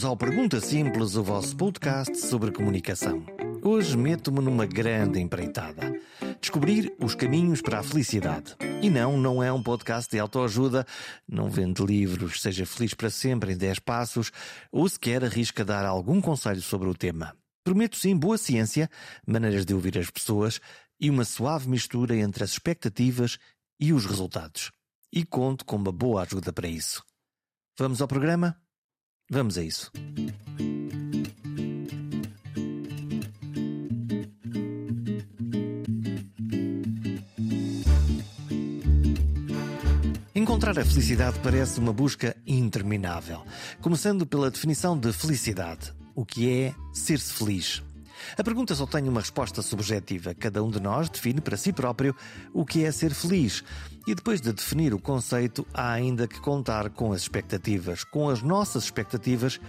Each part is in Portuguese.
Bem-vindos ao Pergunta Simples, o vosso podcast sobre comunicação. Hoje meto-me numa grande empreitada. Descobrir os caminhos para a felicidade. E não, não é um podcast de autoajuda, não vende livros, seja feliz para sempre em 10 passos, ou sequer arrisca dar algum conselho sobre o tema. Prometo sim boa ciência, maneiras de ouvir as pessoas e uma suave mistura entre as expectativas e os resultados. E conto com uma boa ajuda para isso. Vamos ao programa? Vamos a isso. Encontrar a felicidade parece uma busca interminável, começando pela definição de felicidade. O que é ser-se feliz? A pergunta só tem uma resposta subjetiva. Cada um de nós define para si próprio o que é ser feliz. E depois de definir o conceito, há ainda que contar com as expectativas, com as nossas expectativas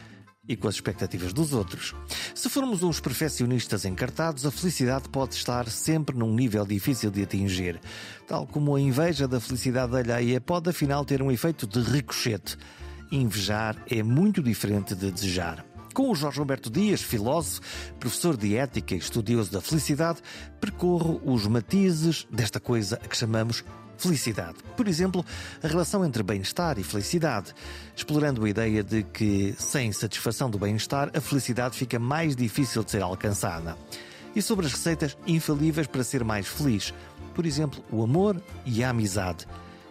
e com as expectativas dos outros. Se formos uns perfeccionistas encartados, a felicidade pode estar sempre num nível difícil de atingir. Tal como a inveja da felicidade alheia pode afinal ter um efeito de ricochete. Invejar é muito diferente de desejar. Com o Jorge Roberto Dias, filósofo, professor de ética e estudioso da felicidade, percorro os matizes desta coisa a que chamamos felicidade. Por exemplo, a relação entre bem-estar e felicidade, explorando a ideia de que, sem satisfação do bem-estar, a felicidade fica mais difícil de ser alcançada. E sobre as receitas infalíveis para ser mais feliz, por exemplo, o amor e a amizade.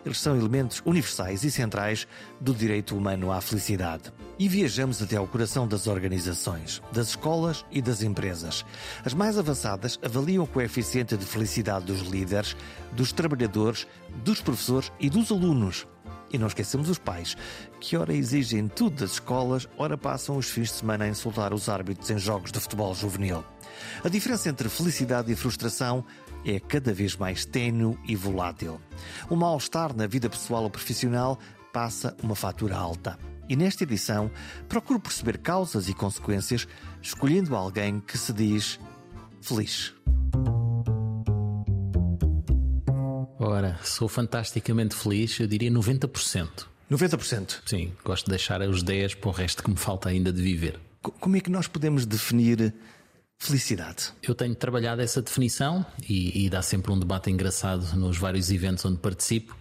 Eles são elementos universais e centrais do direito humano à felicidade. E viajamos até ao coração das organizações, das escolas e das empresas. As mais avançadas avaliam o coeficiente de felicidade dos líderes, dos trabalhadores, dos professores e dos alunos. E não esquecemos os pais, que ora exigem tudo das escolas, ora passam os fins de semana a insultar os árbitros em jogos de futebol juvenil. A diferença entre felicidade e frustração é cada vez mais ténue e volátil. O mal-estar na vida pessoal ou profissional passa uma fatura alta. E nesta edição procuro perceber causas e consequências, escolhendo alguém que se diz feliz. Ora, sou fantasticamente feliz, eu diria 90%. 90%? Sim, gosto de deixar os 10 para o resto que me falta ainda de viver. Como é que nós podemos definir felicidade? Eu tenho trabalhado essa definição e, e, dá sempre um debate engraçado nos vários eventos onde participo,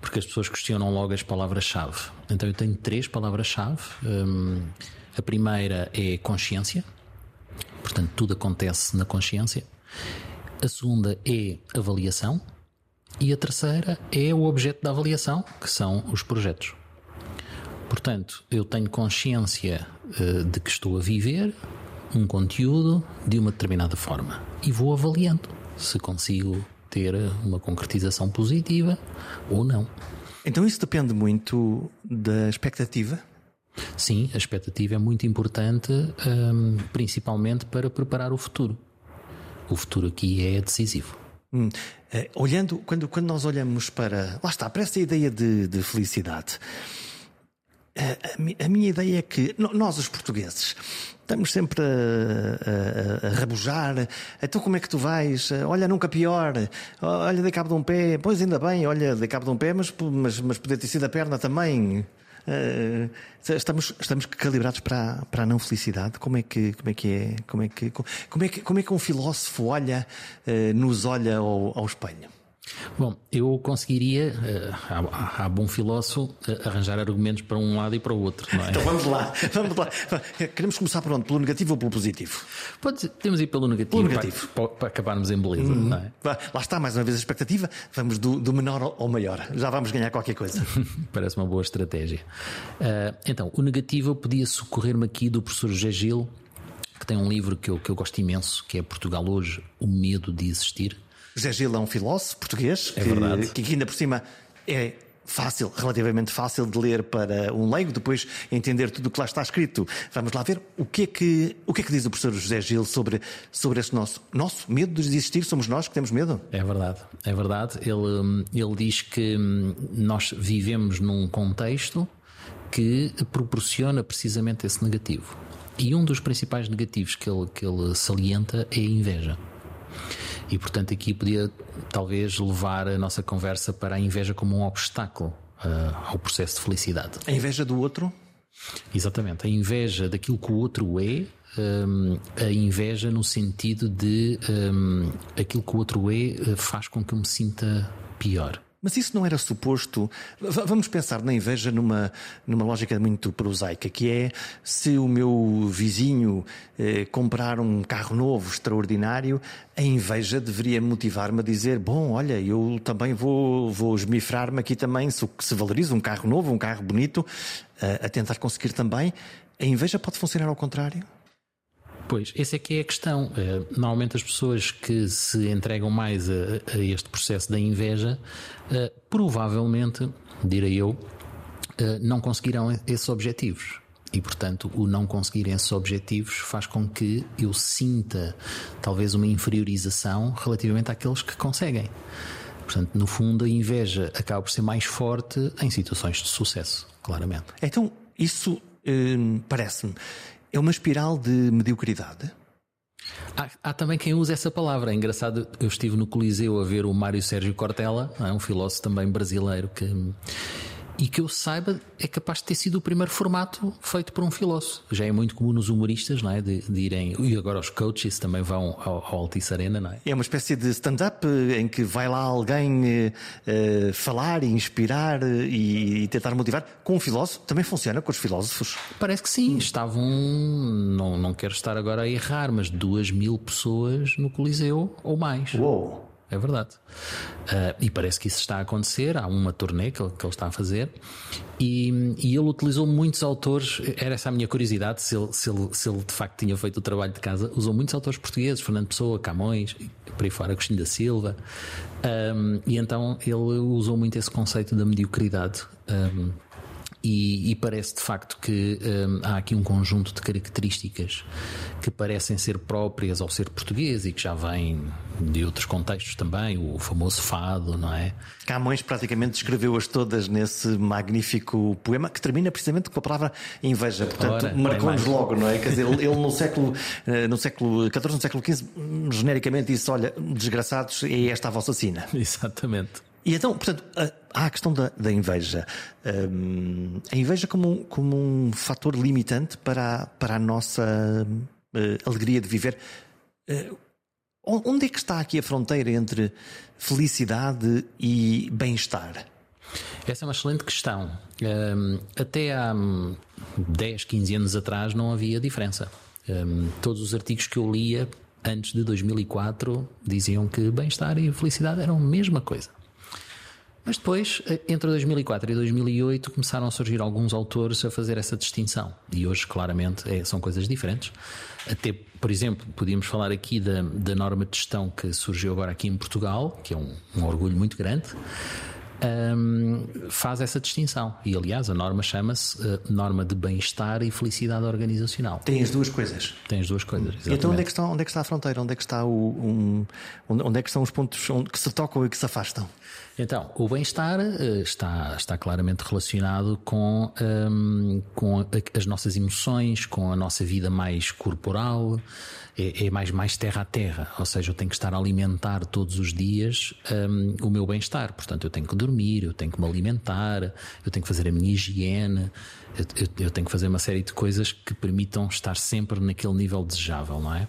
porque as pessoas questionam logo as palavras-chave. Então eu tenho três palavras-chave. Hum, a primeira é consciência, portanto tudo acontece na consciência. A segunda é avaliação. E a terceira é o objeto da avaliação, que são os projetos. Portanto, eu tenho consciência uh, de que estou a viver, um conteúdo de uma determinada forma e vou avaliando se consigo ter uma concretização positiva ou não. Então isso depende muito da expectativa? Sim, a expectativa é muito importante, um, principalmente para preparar o futuro. O futuro aqui é decisivo. Hum, uh, olhando, quando, quando nós olhamos para. Lá está, para essa ideia de, de felicidade. A, a, minha ideia é que nós, os portugueses, estamos sempre a, a, a, rabujar. Então, como é que tu vais? Olha, nunca pior. Olha, dei cabo de um pé. Pois, ainda bem, olha, dei cabo de um pé, mas, mas, mas ter sido a perna também. Uh, estamos, estamos calibrados para, para a não felicidade. Como é que, como é, que é? Como é que, como é que, como é que um filósofo olha, uh, nos olha ao, ao espelho? Bom, eu conseguiria, há, bom filósofo, arranjar argumentos para um lado e para o outro, não é? Então vamos lá, vamos lá. Queremos começar por onde? Pelo negativo ou pelo positivo? Pode, temos ir pelo negativo, pelo negativo. Para, para, acabarmos em beleza, hum, é? Lá está, mais uma vez a expectativa, vamos do, do menor ao maior, já vamos ganhar qualquer coisa. Parece uma boa estratégia. Uh, então, o negativo podia socorrer-me aqui do professor José Gil, que tem um livro que eu, que eu gosto imenso, que é Portugal Hoje, O Medo de Existir José Gil é um filósofo português é que, que ainda por cima é fácil, relativamente fácil de ler para um leigo, depois entender tudo o que lá está escrito. Vamos lá ver o que é que, o que, é que diz o professor José Gil sobre, sobre este nosso, nosso medo de existir. Somos nós que temos medo? É verdade, é verdade. Ele, ele diz que hum, nós vivemos num contexto que proporciona precisamente esse negativo. E um dos principais negativos que ele, que ele salienta é a inveja. E portanto aqui podia talvez levar a nossa conversa para a inveja como um obstáculo uh, ao processo de felicidade. A inveja do outro? Exatamente. A inveja daquilo que o outro é, um, a inveja no sentido de um, aquilo que o outro é eh, faz com que eu me sinta pior. Mas isso não era suposto. Vamos pensar na inveja numa, numa lógica muito prosaica, que é se o meu vizinho eh, comprar um carro novo, extraordinário, a inveja deveria motivar-me a dizer: bom, olha, eu também vou, vou esmifrar-me aqui também, se, se valoriza um carro novo, um carro bonito, eh, a tentar conseguir também. A inveja pode funcionar ao contrário? Pois, essa é que é a questão. Eh, normalmente as pessoas que se entregam mais a, a este processo da inveja, eh, provavelmente, direi eu, eh, não conseguirão esses objetivos. E, portanto, o não conseguirem esses objetivos faz com que eu sinta talvez uma inferiorização relativamente àqueles que conseguem. Portanto, no fundo, a inveja acaba por ser mais forte em situações de sucesso, claramente. Então, isso hum, parece-me é uma espiral de mediocridade? Há, há, também quem use essa palavra. É engraçado, eu estive no Coliseu a ver o Mário Sérgio Cortella, é? um filósofo também brasileiro que e que eu saiba é capaz de ter sido o primeiro formato feito por um filósofo. Já é muito comum nos humoristas, não é? De, de irem. E agora os coaches também vão ao, ao Altice Arena, não é? É uma espécie de stand-up eh, em que vai lá alguém uh, falar e inspirar e, e, tentar motivar. Com um filósofo também funciona com os filósofos? Parece que sim. Estavam, não, não quero estar agora a errar, mas duas mil pessoas no Coliseu ou mais. Uou! É verdade. Uh, e parece que isso está a acontecer. Há uma turnê que ele, que ele está a fazer e, e, ele utilizou muitos autores. Era essa a minha curiosidade, se ele, se, ele, se ele de facto tinha feito o trabalho de casa. Usou muitos autores portugueses, Fernando Pessoa, Camões, por aí fora, Agostinho da Silva. Um, e então ele usou muito esse conceito da mediocridade. Um, e, e, parece de facto que hum, há aqui um conjunto de características que parecem ser próprias ao ser português e que já vêm de outros contextos também, o famoso fado, não é? Camões praticamente descreveu-as todas nesse magnífico poema que termina precisamente com a palavra inveja. Portanto, marcou-nos logo, não é? Quer dizer, ele no século, eh, no século XIV, no século XV, genericamente disse: olha, desgraçados, é esta a vossa sina. Exatamente. E então, portanto, há a questão da, da inveja. Um, a inveja como, como um fator limitante para a, para a nossa uh, alegria de viver. Uh, onde é que está aqui a fronteira entre felicidade e bem-estar? Essa é uma excelente questão. Um, até há 10, 15 anos atrás não havia diferença. Um, todos os artigos que eu lia antes de 2004 diziam que bem-estar e felicidade eram a mesma coisa. Mas depois, eh, entre 2004 e 2008, começaram a surgir alguns autores a fazer essa distinção. E hoje, claramente, é, são coisas diferentes. Até, por exemplo, podíamos falar aqui da, da norma de gestão que surgiu agora aqui em Portugal, que é um, um orgulho muito grande. Um, faz essa distinção. E, aliás, a norma chama-se uh, Norma de Bem-Estar e Felicidade Organizacional. Tem as duas coisas. Tem as duas coisas. Exatamente. Então, onde é, que está, onde é que está a fronteira? Onde é que, está o, um, onde é que estão os pontos que se tocam e que se afastam? Então, o bem-estar uh, está, está claramente relacionado com, um, com as nossas emoções, com a nossa vida mais corporal, é, é, mais, mais terra a terra, ou seja, eu tenho que estar a alimentar todos os dias o meu bem-estar. Portanto, eu tenho que dormir, eu tenho que me alimentar, eu tenho que fazer a minha higiene, eu, eu, eu tenho que fazer uma série de coisas que permitam estar sempre naquele nível desejável, não é?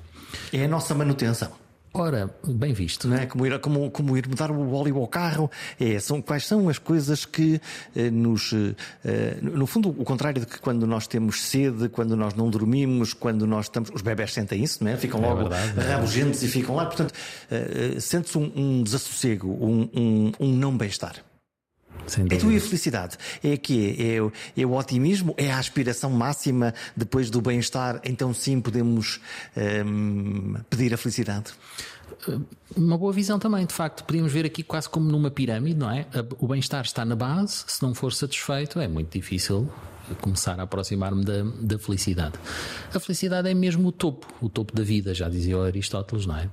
É a nossa manutenção. Ora, bem visto. Não é? como, ir, como, como ir mudar o óleo ao carro. É, são, quais são as coisas que eh, nos. Eh, no fundo, o contrário de que quando nós temos sede, quando nós não dormimos, quando nós estamos. Os bebés sentem isso, não é? Ficam é logo é rabugentos e ficam lá. Portanto, eh, sente-se um, um, desassossego, um, um, um não bem-estar. É tu e a felicidade? É que é, é, é, o otimismo? É a aspiração máxima depois do bem-estar? Então sim podemos hum, pedir a felicidade? Uma boa visão também, de facto. Podíamos ver aqui quase como numa pirâmide, não é? O bem-estar está na base, se não for satisfeito, é muito difícil começar a aproximar-me da, da felicidade. A felicidade é mesmo o topo, o topo da vida, já dizia Aristóteles, não é?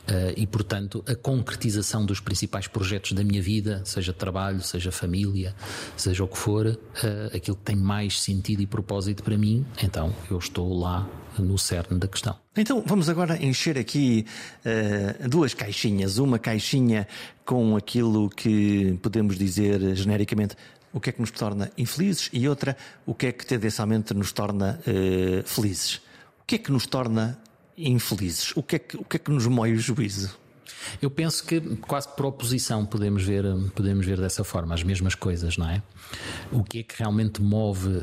Uh, e, portanto, a concretização dos principais projetos da minha vida, seja trabalho, seja família, seja o que for, uh, aquilo que tem mais sentido e propósito para mim, então eu estou lá no cerne da questão. Então vamos agora encher aqui uh, duas caixinhas. Uma caixinha com aquilo que podemos dizer genericamente o que é que nos torna infelizes e outra, o que é que tendencialmente nos torna felizes. O que é que nos torna infelizes? O que é que, o que, é que nos moe o juízo? Eu penso que quase por oposição podemos ver, podemos ver dessa forma as mesmas coisas, não é? O que é que realmente move uh,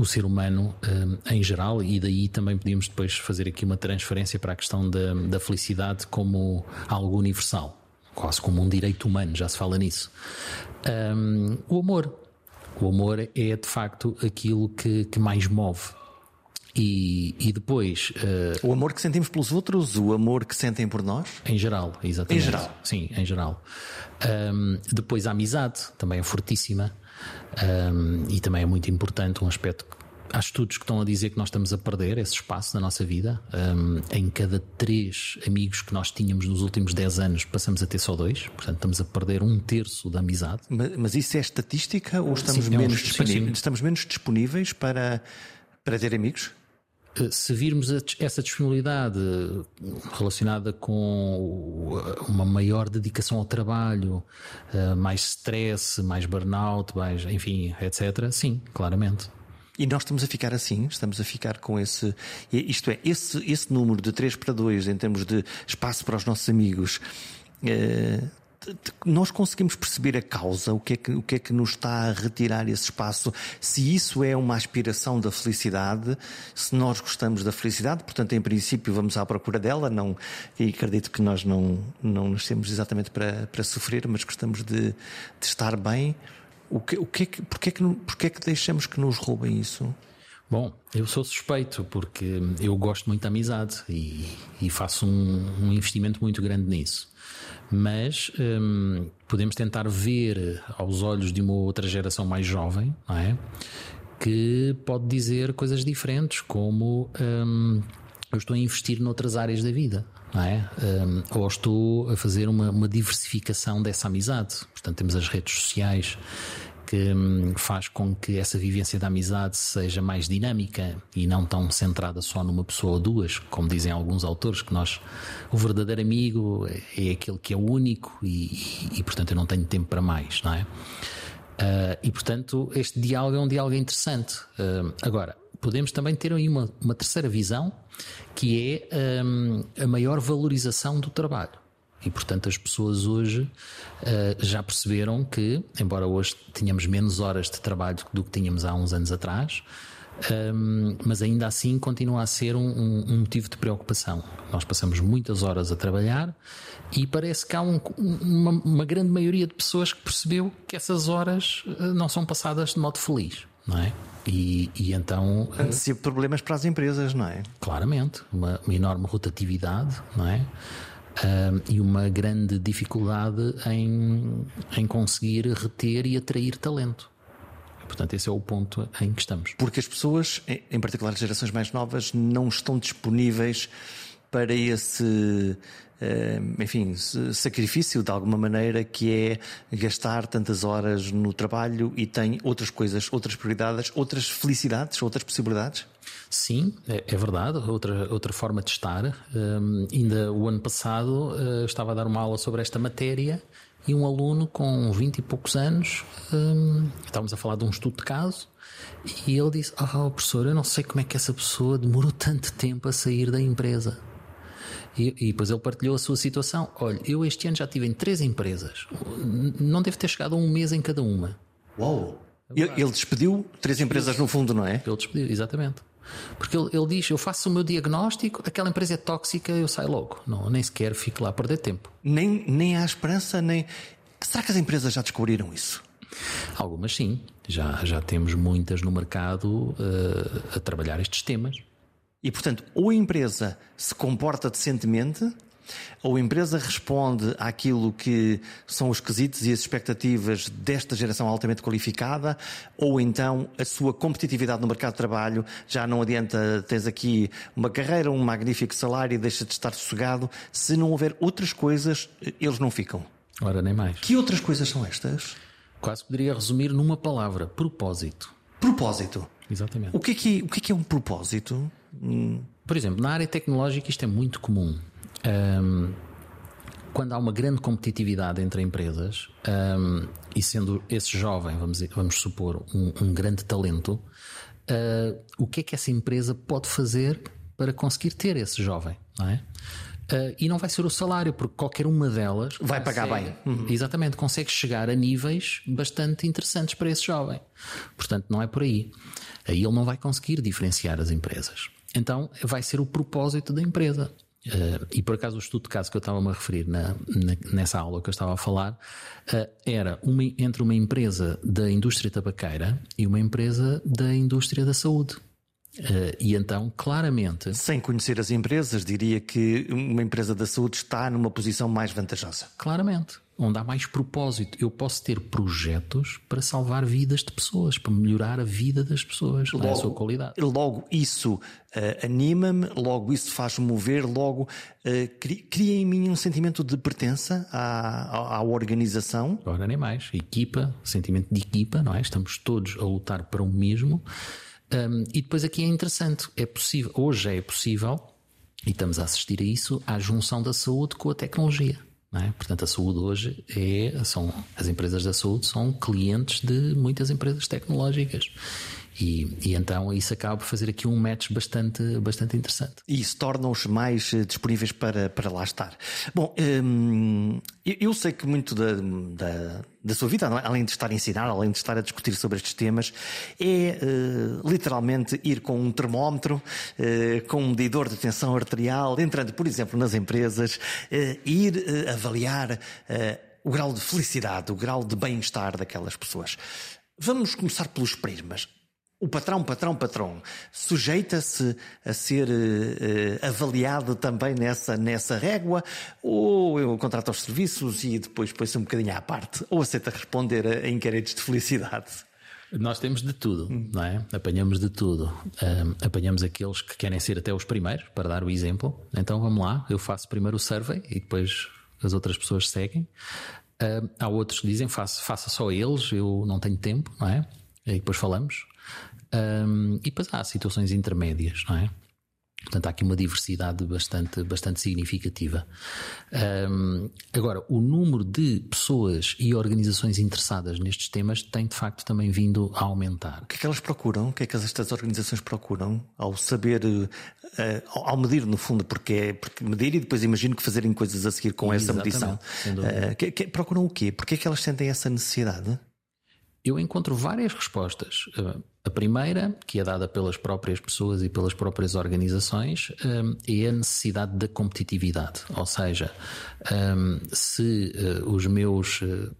o ser humano uh, em geral, e daí também podíamos depois fazer aqui uma transferência para a questão da, da felicidade como algo universal, quase como um direito humano, já se fala nisso. Um, o amor. O amor é de facto aquilo que, que mais move. E, e depois. Uh, o amor que sentimos pelos outros, o amor que sentem por nós? Em geral, exatamente. Em geral. Sim, em geral. Um, depois a amizade, também é fortíssima. Um, e também é muito importante, um aspecto que há estudos que estão a dizer que nós estamos a perder esse espaço na nossa vida. Um, em cada três amigos que nós tínhamos nos últimos dez anos, passamos a ter só dois. Portanto, estamos a perder um terço da amizade. Mas, mas isso é estatística ou estamos, sim, menos, é um, disponíveis, sim, sim. estamos menos disponíveis para, para ter amigos? Eh, se virmos essa disponibilidade relacionada com uma maior dedicação ao trabalho, eh, mais stress, mais burnout, mais, enfim, etc., sim, claramente. E nós estamos a ficar assim, estamos a ficar com esse. Isto é, esse, esse número de 3 para 2 em termos de espaço para os nossos amigos. Eh, nós conseguimos perceber a causa, o que, é que, o que é que nos está a retirar esse espaço, se isso é uma aspiração da felicidade, se nós gostamos da felicidade, portanto, em princípio, vamos à procura dela, não, e acredito que nós não, não nascemos exatamente para, para sofrer, mas gostamos de, de estar bem. O que, o que é que, porquê, é que, porquê é que deixamos que nos roubem isso? Bom, eu sou suspeito porque eu gosto muito da amizade e, e faço um, um investimento muito grande nisso mas hum, podemos tentar ver aos olhos de uma outra geração mais jovem, não é? Que pode dizer coisas diferentes, como hum, eu estou a investir noutras áreas da vida, não é? Um, ou estou a fazer uma, uma diversificação dessa amizade. Portanto, temos as redes sociais que hum, faz com que essa vivência da amizade seja mais dinâmica e não tão centrada só numa pessoa ou duas, como dizem alguns autores, que nós, o verdadeiro amigo é aquele que é o único e, e, e portanto eu não tenho tempo para mais, não é? Uh, e portanto este diálogo é um diálogo interessante. Uh, agora, podemos também ter aí uma, uma terceira visão, que é um, a maior valorização do trabalho. E, portanto, as pessoas hoje uh, já perceberam que, embora hoje tenhamos menos horas de trabalho do que tínhamos há uns anos atrás, um, ehm, mas ainda assim continua a ser um, um, motivo de preocupação. Nós passamos muitas horas a trabalhar e parece que há uma, uma, grande maioria de pessoas que percebeu que essas horas eh, não são passadas de modo feliz, não é? E, e então. Se problemas para as empresas, não é? Claramente, uma, uma enorme rotatividade, não é? E uma grande dificuldade em, em conseguir reter e atrair talento. Portanto, esse é o ponto em que estamos. Porque as pessoas, em particular as gerações mais novas, não estão disponíveis para esse, enfim, sacrifício de alguma maneira que é gastar tantas horas no trabalho e tem outras coisas, outras prioridades, outras felicidades, outras possibilidades? Sim, é, é, verdade. Outra, outra forma de estar. Um, ainda o ano passado uh, estava a dar uma aula sobre esta matéria e um aluno com 20 e poucos anos, um, estávamos a falar de um estudo de caso, e ele disse: Ah, oh, professor, eu não sei como é que essa pessoa demorou tanto tempo a sair da empresa. E, e depois ele partilhou a sua situação. Olha, eu este ano já tive em três empresas, não deve ter chegado a um mês em cada uma. Uau! Ele, ele despediu três empresas no fundo, não é? Ele despediu, exatamente. Porque ele, ele, diz: Eu faço o meu diagnóstico, aquela empresa é tóxica, eu saio logo. Não, nem sequer fico lá a perder tempo. Nem, nem há esperança, nem. Será que as empresas já descobriram isso? Algumas sim. Já, já temos muitas no mercado uh, a trabalhar estes temas. E portanto, ou a empresa se comporta decentemente ou a empresa responde àquilo que são os quesitos e as expectativas desta geração altamente qualificada, ou então a sua competitividade no mercado de trabalho já não adianta, tens aqui uma carreira, um magnífico salário e deixa de estar sossegado. Se não houver outras coisas, eles não ficam. Ora, nem mais. Que outras coisas são estas? Quase poderia resumir numa palavra: propósito. Propósito. Exatamente. O que é que, o que, é, que é um propósito? Por exemplo, na área tecnológica isto é muito comum. Um, quando há uma grande competitividade entre empresas, um, e sendo esse jovem, vamos, vamos supor, um, um grande talento, uh, o que é que essa empresa pode fazer para conseguir ter esse jovem, não é? Uh, e não vai ser o salário, porque qualquer uma delas vai consegue, pagar bem. Uhum. Exatamente, consegue chegar a níveis bastante interessantes para esse jovem. Portanto, não é por aí. Aí ele não vai conseguir diferenciar as empresas. Então, vai ser o propósito da empresa. Uh, e por acaso o estudo de caso que eu estava-me a referir na, na, nessa aula que eu estava a falar uh, era uma, entre uma empresa da indústria tabaqueira e uma empresa da indústria da saúde. Uh, e então, claramente. Sem conhecer as empresas, diria que uma empresa da saúde está numa posição mais vantajosa. Claramente. Onde há mais propósito. Eu posso ter projetos para salvar vidas de pessoas, para melhorar a vida das pessoas, logo, a sua qualidade. Logo, isso uh, anima-me, logo, isso faz-me mover, logo, uh, cria em mim um sentimento de pertença à, à, organização. Ora, nem mais. Equipa, sentimento de equipa, não é? Estamos todos a lutar para o mesmo. Um, e depois aqui é interessante, é possível, hoje é possível, e estamos a assistir a isso, à junção da saúde com a tecnologia. É? Portanto, a saúde hoje é, são, as empresas da saúde são clientes de muitas empresas tecnológicas. E, e, então isso acaba por fazer aqui um match bastante, bastante interessante. E isso torna-os mais eh, disponíveis para, para lá estar. Bom, hum, eu sei que muito da, da, da sua vida, é? além de estar a ensinar, além de estar a discutir sobre estes temas, é uh, literalmente ir com um termómetro, uh, com um medidor de tensão arterial, entrando, por exemplo, nas empresas, uh, ir avaliar o grau de felicidade, o grau de bem-estar daquelas pessoas. Vamos começar pelos prismas. O patrão, patrão, patrão, sujeita-se a ser uh, avaliado também nessa, nessa régua, ou eu contrato os serviços e depois põe-se um bocadinho à parte, ou aceita responder a, a inquéritos de felicidade? Nós temos de tudo, não é? Apanhamos de tudo. Um, apanhamos aqueles que querem ser até os primeiros, para dar o exemplo. Então vamos lá, eu faço primeiro o survey e depois as outras pessoas seguem. Um, há outros que dizem faça, faça só eles, eu não tenho tempo, não é? E depois falamos. Um, e depois há situações intermédias, não é? Portanto, há aqui uma diversidade bastante, bastante significativa. Um, agora, o número de pessoas e organizações interessadas nestes temas tem de facto também vindo a aumentar. O que é que elas procuram? O que é que estas organizações procuram ao saber, uh, ao medir no fundo, porque é porque medir e depois imagino que fazerem coisas a seguir com essa medição. Uh, que, que, procuram o quê? Porquê é que elas sentem essa necessidade? Eu encontro várias respostas. A primeira, que é dada pelas próprias pessoas e pelas próprias organizações, hum, é a necessidade da competitividade. Ou seja, hum, se eh, os meus eh,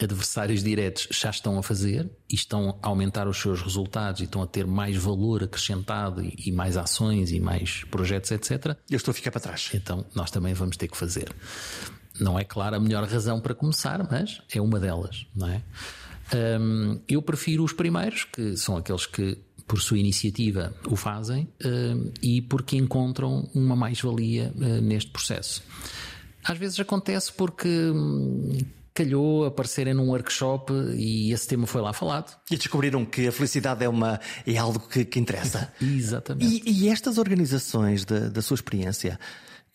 adversários diretos já estão a fazer e estão a aumentar os seus resultados e estão a ter mais valor acrescentado e mais ações e mais projetos, etc. Eu estou a ficar para trás. Então nós também vamos ter que fazer. Não é claro a melhor razão para começar, mas é uma delas, não é? Um, eu prefiro os primeiros, que são aqueles que, por sua iniciativa, o fazem um, e porque encontram uma mais-valia uh, neste processo. Às vezes acontece porque hum, calhou aparecerem num workshop e esse tema foi lá falado. E descobriram que a felicidade é, uma, é algo que, que interessa. Exatamente. E, e, estas organizações da, da sua experiência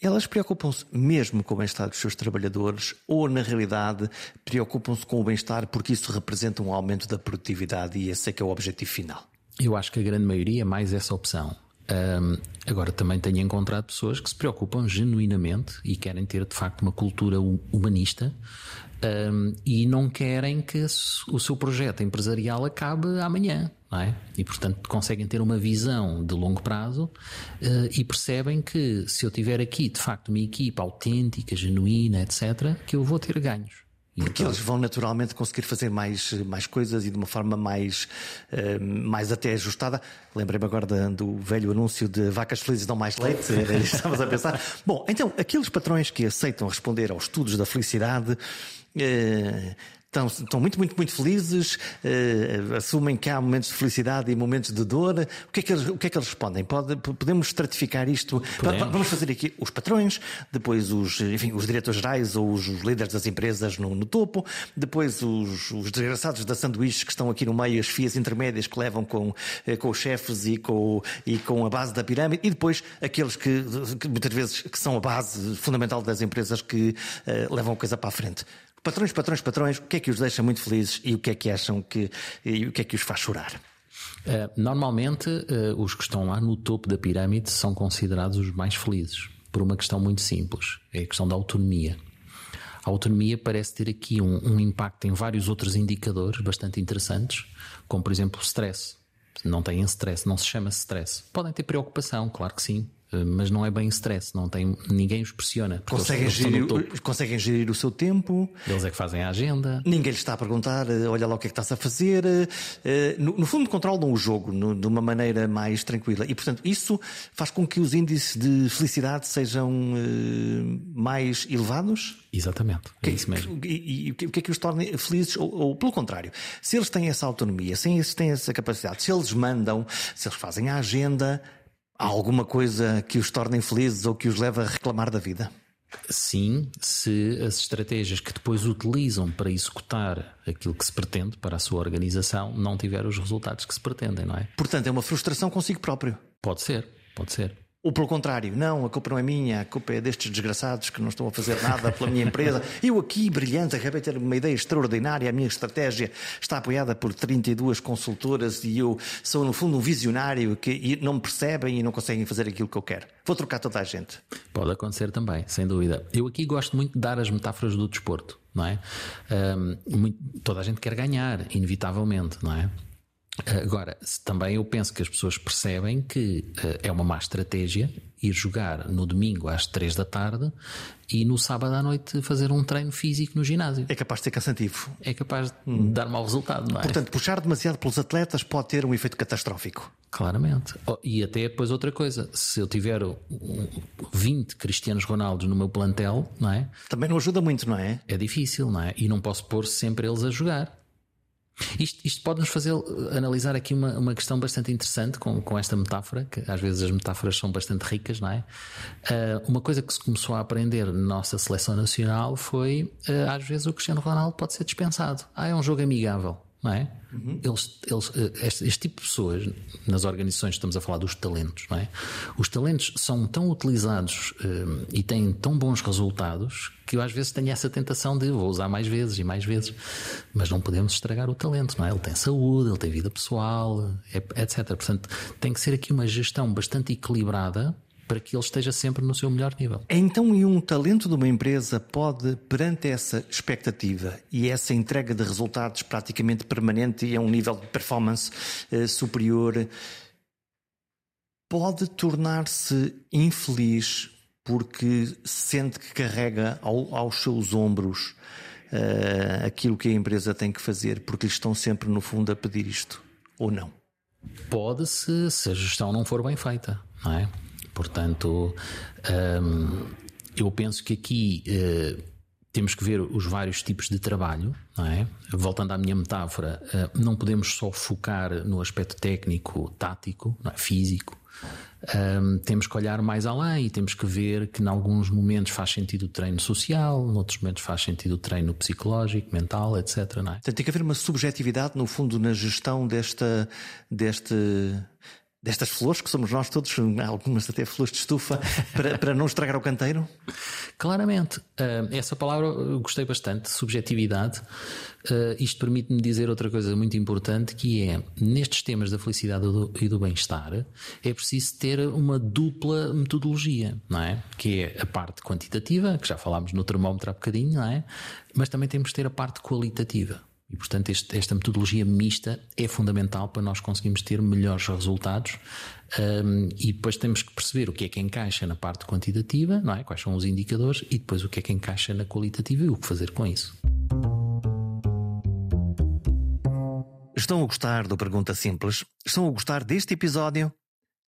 elas preocupam-se mesmo com o bem-estar dos seus trabalhadores ou, na realidade, preocupam-se com o bem-estar porque isso representa um aumento da produtividade e esse é que é o objetivo final? Eu acho que a grande maioria é mais essa opção. Um, agora, também tenho encontrado pessoas que se preocupam genuinamente e querem ter, de facto, uma cultura humanista um, e não querem que o seu projeto empresarial acabe amanhã é? E portanto conseguem ter uma visão de longo prazo uh, e percebem que se eu tiver aqui de facto uma equipa autêntica, genuína, etc., que eu vou ter ganhos. Porque então... eles vão naturalmente conseguir fazer mais, mais coisas e de uma forma mais, uh, mais até ajustada. Lembrei-me agora de, do velho anúncio de vacas felizes dão mais leite, estavas a pensar. Bom, então, aqueles patrões que aceitam responder aos estudos da felicidade uh, estão, estão muito, muito, muito felizes, uh, assumem que há momentos de felicidade e momentos de dor. O que é que eles, o que é que eles respondem? Pode, podemos estratificar isto? Podemos. Vamos fazer aqui os patrões, depois os, enfim, os diretores gerais ou os, os líderes das empresas no, no topo, depois os, os desgraçados da sanduíche que estão aqui no meio, as fias intermédias que levam com, eh, com os chefes e com, e com a base da pirâmide, e depois aqueles que, que muitas vezes que são a base fundamental das empresas que uh, levam a coisa para a frente. Patrões, patrões, patrões, o que é que os deixa muito felizes e o que é que acham que e o que é que os faz chorar? Uh, normalmente, uh, os que estão lá no topo da pirâmide são considerados os mais felizes, por uma questão muito simples: é a questão da autonomia. A autonomia parece ter aqui um, um impacto em vários outros indicadores bastante interessantes, como por exemplo o stress. Não têm stress, não se chama stress. Podem ter preocupação, claro que sim, eh, mas não é bem stress, não tem, ninguém os pressiona. Conseguem, gerir, conseguem gerir o seu tempo. Eles é que fazem a agenda. Ninguém lhes está a perguntar, eh, olha lá o que é que estás a fazer. Eh, no, no fundo, controlam o jogo no, de uma maneira mais tranquila. E, portanto, isso faz com que os índices de felicidade sejam mais elevados? Exatamente, é que, isso mesmo. E, e, o que é que os torna felizes? Ou, ou, pelo contrário, se eles têm essa autonomia, se eles têm essa capacidade, se eles mandam, se eles fazem a agenda, Há alguma coisa que os torne felizes ou que os leve a reclamar da vida? Sim, se as estratégias que depois utilizam para executar aquilo que se pretende para a sua organização não tiver os resultados que se pretendem, não é? Portanto, é uma frustração consigo próprio. Pode ser, pode ser. Ou pelo contrário, não, a culpa não é minha, a culpa é destes desgraçados que não estão a fazer nada pela minha empresa. Eu aqui, brilhante, acabei de ter uma ideia extraordinária, a minha estratégia está apoiada por 32 consultoras e eu sou, no fundo, um visionário que não me percebem e não conseguem fazer aquilo que eu quero. Vou trocar toda a gente. Pode acontecer também, sem dúvida. Eu aqui gosto muito de dar as metáforas do desporto, não é? Um, muito, toda a gente quer ganhar, inevitavelmente, não é? Agora, também eu penso que as pessoas percebem que uh, é uma má estratégia ir jogar no domingo às três da tarde e no sábado à noite fazer um treino físico no ginásio. É capaz de ser cansativo. É capaz de hum. dar mau resultado, não é? Portanto, puxar demasiado pelos atletas pode ter um efeito catastrófico. Claramente. Oh, e até depois outra coisa, se eu tiver 20 Cristianos Ronaldos no meu plantel, não é? Também não ajuda muito, não é? É difícil, não é? E não posso pôr sempre eles a jogar. Isto, isto pode nos fazer analisar aqui uma, uma questão bastante interessante com, com esta metáfora, que às vezes as metáforas são bastante ricas, não é? Uh, uma coisa que se começou a aprender na nossa seleção nacional foi, uh, às vezes, o Cristiano Ronaldo pode ser dispensado. Ah, é um jogo amigável não é? Uhum. Eles, eles, eh, este, este, tipo de pessoas, nas organizações estamos a falar dos talentos, não é? Os talentos são tão utilizados um, eh, e têm tão bons resultados que eu às vezes tenho essa tentação de vou usar mais vezes e mais vezes, mas não podemos estragar o talento, não é? Ele tem saúde, ele tem vida pessoal, etc. Portanto, tem que ser aqui uma gestão bastante equilibrada para que ele esteja sempre no seu melhor nível. Então, e um talento de uma empresa pode, perante essa expectativa e essa entrega de resultados praticamente permanente e a um nível de performance eh, superior, pode tornar-se infeliz porque sente que carrega ao, aos seus ombros uh, aquilo que a empresa tem que fazer, porque lhe estão sempre, no fundo, a pedir isto, ou não? Pode se, se a gestão não for bem feita, não é? Portanto, hum, eu penso que aqui uh, temos que ver os vários tipos de trabalho, é? Voltando à minha metáfora, uh, não podemos só focar no aspecto técnico, tático, é? físico. Um, temos que olhar mais além e temos que ver que, em alguns momentos, faz sentido o treino social, noutros momentos, faz sentido o treino psicológico, mental, etc. É? Portanto, tem que haver uma subjetividade, no fundo, na gestão desta, deste destas flores que somos nós todos, algumas até flores de estufa, para, para não estragar o canteiro? Claramente. Uh, essa palavra eu gostei bastante, subjetividade. Uh, isto permite-me dizer outra coisa muito importante que é, nestes temas da felicidade e do bem-estar, é preciso ter uma dupla metodologia, não é? Que é a parte quantitativa, que já falámos no termómetro há bocadinho, não é? Mas também temos de ter a parte qualitativa. E, portanto, este, esta metodologia mista é fundamental para nós conseguirmos ter melhores resultados. Um, e depois temos que perceber o que é que encaixa na parte quantitativa, não é? quais são os indicadores, e depois o que é que encaixa na qualitativa e o que fazer com isso. Estão a gostar do Pergunta Simples? Estão a gostar deste episódio?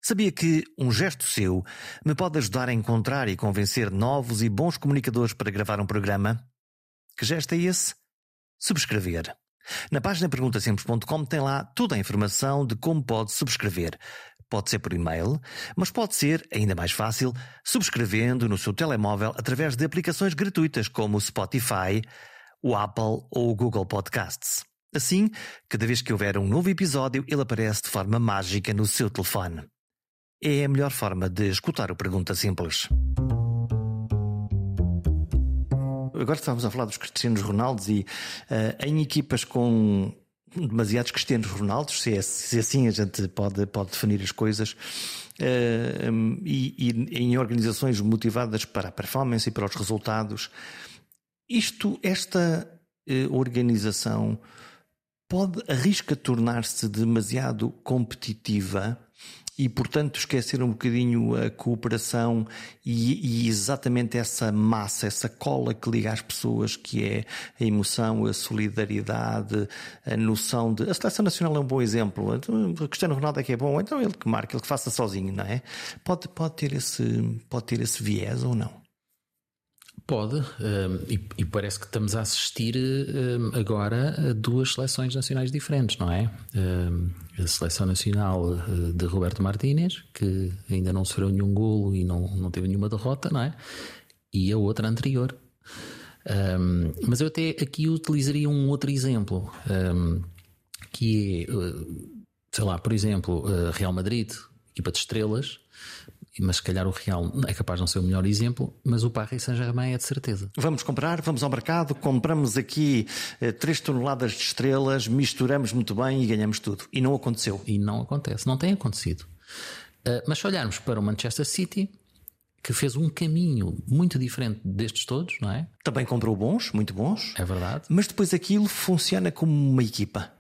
Sabia que um gesto seu me pode ajudar a encontrar e convencer novos e bons comunicadores para gravar um programa? Que gesto é esse? Subscrever. Na página perguntasemples.com tem lá toda a informação de como pode subscrever. Pode ser por e-mail, mas pode ser, ainda mais fácil, subscrevendo no seu telemóvel através de aplicações gratuitas como o Spotify, o Apple ou o Google Podcasts. Assim, cada vez que houver um novo episódio, ele aparece de forma mágica no seu telefone. É a melhor forma de escutar o Pergunta Simples. Agora estávamos a falar dos Cristianos Ronaldos e uh, em equipas com demasiados Cristianos Ronaldos, se, é, se assim a gente pode, pode definir as coisas, uh, e, e, em organizações motivadas para a performance e para os resultados, isto, esta uh, organização pode arrisca tornar-se demasiado competitiva e, portanto, esquecer um bocadinho a cooperação e, e, exatamente essa massa, essa cola que liga as pessoas, que é a emoção, a solidariedade, a noção de. A seleção nacional é um bom exemplo. Então, o Cristiano Ronaldo é que é bom, então ele que marca, ele que faça sozinho, não é? Pode, pode, ter, esse, pode ter esse viés ou não? Pode, um, e, parece que estamos a assistir um, agora a duas seleções nacionais diferentes, não é? Um, a seleção nacional uh, de Roberto Martínez, que ainda não sofreu nenhum golo e não, não teve nenhuma derrota, não é? E a outra anterior. mas eu até aqui utilizaria um outro exemplo, que é, uh, sei lá, por exemplo, uh, Real Madrid, equipa de estrelas, mas se calhar o Real é capaz de não ser o melhor exemplo, mas o Paris Saint-Germain é de certeza. Vamos comprar, vamos ao mercado, compramos aqui eh, 3 toneladas de estrelas, misturamos muito bem e ganhamos tudo. E não aconteceu. E não acontece, não tem acontecido. Uh, mas se olharmos para o Manchester City, que fez um caminho muito diferente destes todos, não é? Também comprou bons, muito bons. É verdade. Mas depois aquilo funciona como uma equipa.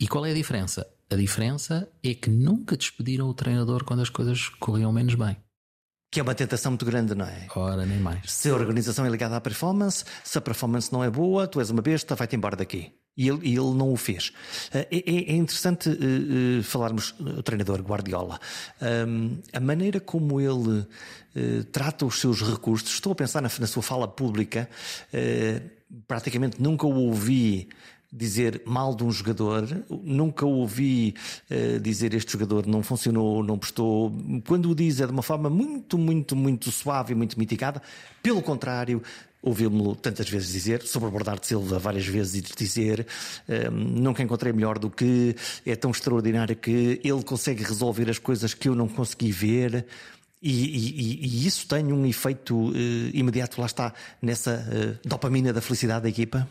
E qual é a diferença? A diferença é que nunca despediram o treinador quando as coisas corriam menos bem. Que é uma tentação muito grande, não é? Ora, nem mais. Se a organização é ligada à performance, se a performance não é boa, tu és uma besta, vai-te embora daqui. E ele, ele não o fez. Eh, é, é, é interessante uh, falarmos o treinador Guardiola. A maneira como ele trata os seus recursos, estou a pensar na, sua fala pública, praticamente nunca o ouvi dizer mal de um jogador, nunca ouvi uh, dizer este jogador não funcionou, não prestou. Quando o diz é de uma forma muito, muito, muito suave e muito mitigada. Pelo contrário, ouvimos-lo tantas vezes dizer, sobre o Bernardo Silva várias vezes e dizer um, ehm, nunca encontrei melhor do que, é tão extraordinário que ele consegue resolver as coisas que eu não consegui ver. E, e, e isso tem um efeito uh, imediato, lá está, nessa uh, dopamina da felicidade da equipa?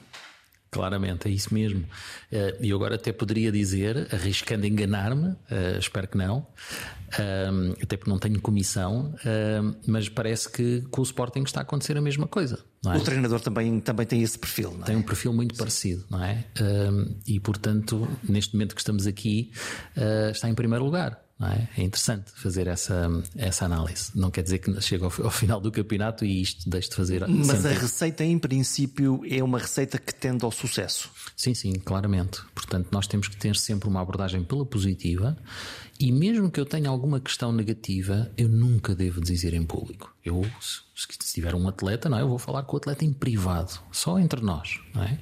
Claramente, é isso mesmo. Eh, e eu agora até poderia dizer, arriscando enganar-me, eh, espero que não, eh, até porque não tenho comissão, mas parece que com o Sporting está a acontecer a mesma coisa. É? O treinador também, também tem esse perfil, não é? Tem um perfil muito Sim. parecido, não é? E portanto, neste momento que estamos aqui, está em primeiro lugar. É? é? interessante fazer essa, essa análise. Não quer dizer que chega ao, ao final do campeonato e isto deixe de fazer. Mas sempre. a receita, em princípio, é uma receita que tende ao sucesso. Sim, sim, claramente. Portanto, nós temos que ter sempre uma abordagem pela positiva e mesmo que eu tenha alguma questão negativa, eu nunca devo dizer em público. Eu, se tiver um atleta, não é? eu vou falar com o atleta em privado, só entre nós. Não é?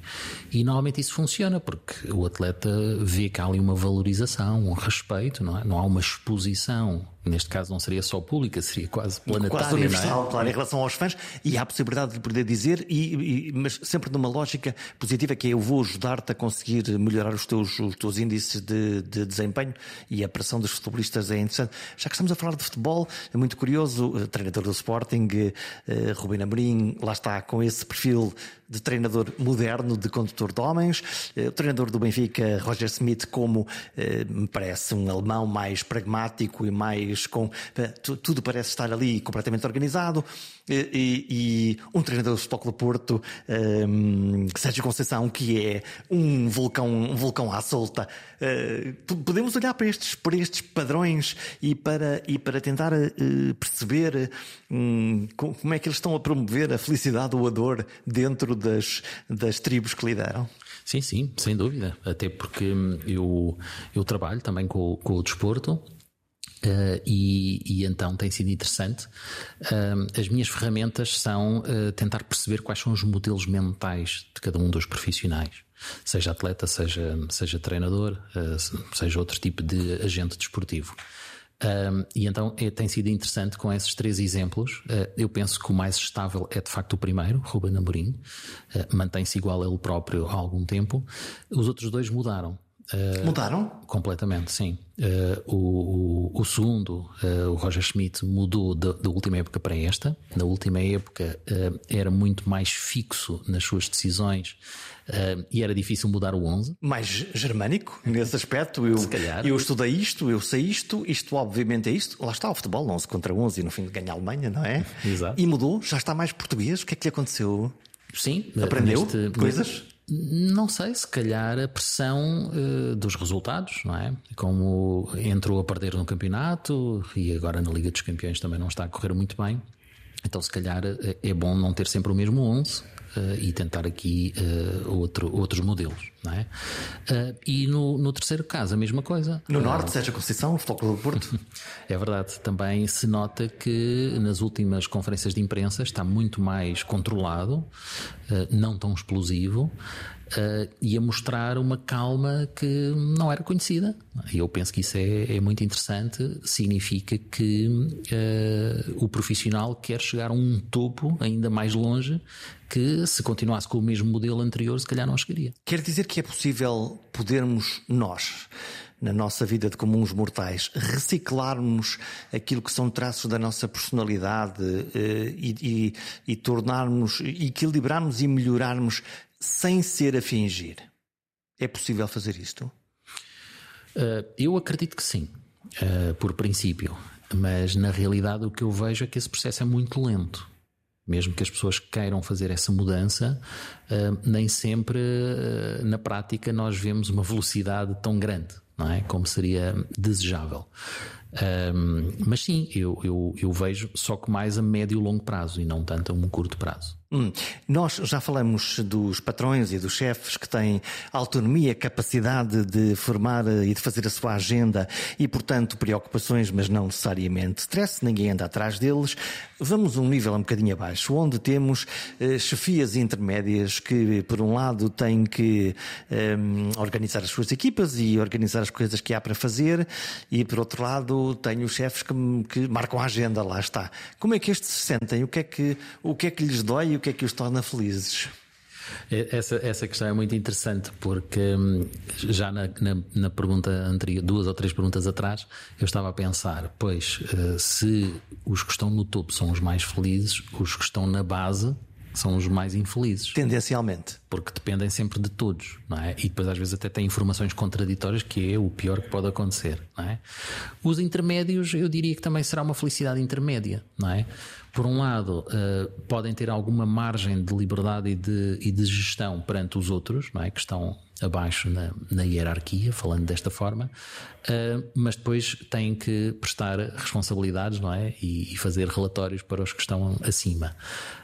E normalmente isso funciona porque o atleta vê que há ali uma valorização, um respeito, não é? Não há uma exposição neste caso não seria só pública, seria quase planetária. Quase universal, é? claro, em relação aos fãs, e há a possibilidade de poder dizer, e, e, mas sempre numa lógica positiva, que é eu vou ajudar-te a conseguir melhorar os teus, os teus índices de, de, desempenho, e a pressão dos futebolistas é interessante. Já que estamos a falar de futebol, é muito curioso, o treinador do Sporting, uh, Rubén Amorim, lá está com esse perfil de treinador moderno, de condutor de homens. Eh, o treinador do Benfica, Roger Smith, como eh, me parece um alemão mais pragmático e mais com. Eh, tudo parece estar ali completamente organizado. E, e, um treinador do Futebol Clube Porto, Sérgio Conceição, que é um vulcão, um vulcão à solta. Podemos olhar para estes, para estes padrões e para, e para tentar perceber um, como é que eles estão a promover a felicidade ou a dor dentro das, das tribos que lideram? Sim, sim, sem dúvida. Até porque eu, eu trabalho também com, com o desporto. Uh, e, e, então tem sido interessante. Uh, as minhas ferramentas são uh, tentar perceber quais são os modelos mentais de cada um dos profissionais. seja atleta, seja, seja treinador, seja outro tipo de agente desportivo. Um, e então é, tem sido interessante com esses três exemplos. Uh, eu penso que o mais estável é de facto o primeiro, Ruben Amorim, uh, mantém-se igual a ele próprio há algum tempo. Os outros dois mudaram. Uh, Mudaram? Completamente, sim. Uh, o, o, o, segundo, uh, o Roger Schmidt, mudou da, da, última época para esta. Na última época era muito mais fixo nas suas decisões e era difícil mudar o 11. Mais germânico nesse aspecto. Eu, Se calhar. eu estudei isto, eu sei isto, isto obviamente é isto. Lá está o futebol, 11 contra 11 e no fim de ganhar a Alemanha, não é? Exato. E mudou, já está mais português. O que é que lhe aconteceu? Sim, aprendeu neste, coisas? Não sei, se calhar a pressão uh, dos resultados, não é? Como entrou a perder no campeonato e agora na Liga dos Campeões também não está a correr muito bem. Então, se calhar eh, é bom não ter sempre o mesmo 11 uh, e tentar aqui uh, outro, outros modelos. Não é? Uh, e no, no, terceiro caso, a mesma coisa. No Norte, Sérgio Conceição, o Futebol do Porto. é verdade. Também se nota que nas últimas conferências de imprensa está muito mais controlado, não tão explosivo uh, e a mostrar uma calma que não era conhecida. E eu penso que isso é, é muito interessante, significa que uh, o profissional quer chegar a um topo ainda mais longe que se continuasse com o mesmo modelo anterior, se calhar não chegaria. Quer dizer que é possível podermos nós na nossa vida de comuns mortais, reciclarmos aquilo que são traços da nossa personalidade eh, e, e, e tornarmos, equilibrarmos e melhorarmos sem ser a fingir. É possível fazer isto? Uh, eu acredito que sim, uh, por princípio. Mas na realidade o que eu vejo é que esse processo é muito lento. Mesmo que as pessoas queiram fazer essa mudança, uh, nem sempre na prática nós vemos uma velocidade tão grande, não é? Como seria desejável. mas sim, eu, eu, eu vejo só que mais a médio e longo prazo e não tanto a um curto prazo. Hum. Nós já falamos dos patrões e dos chefes que têm autonomia, capacidade de formar e de fazer a sua agenda e, portanto, preocupações, mas não necessariamente stress, ninguém anda atrás deles. Vamos um nível um bocadinho abaixo, onde temos eh, chefias intermédias que, por um lado, têm que eh, organizar as suas equipas e organizar as coisas que há para fazer, e, por outro lado, tenho os chefes que, que marcam a agenda, lá está. Como é que estes se sentem? O que é que, o que, é que lhes dói? O que é que os torna felizes? É, essa, essa questão é muito interessante porque hum, já na, na, na, pergunta anterior, duas ou três perguntas atrás, eu estava a pensar: pois, eh, se os que estão no topo são os mais felizes, os que estão na base são os mais infelizes. Tendencialmente. Porque dependem sempre de todos, não é? E depois às vezes até têm informações contraditórias, que é o pior que pode acontecer, não é? Os intermédios, eu diria que também será uma felicidade intermédia, não é? Por um lado, uh, podem ter alguma margem de liberdade e de, e de gestão perante os outros, não é? Que estão abaixo na, na hierarquia, falando desta forma, uh, mas depois têm que prestar responsabilidades, não é? E, e fazer relatórios para os que estão acima.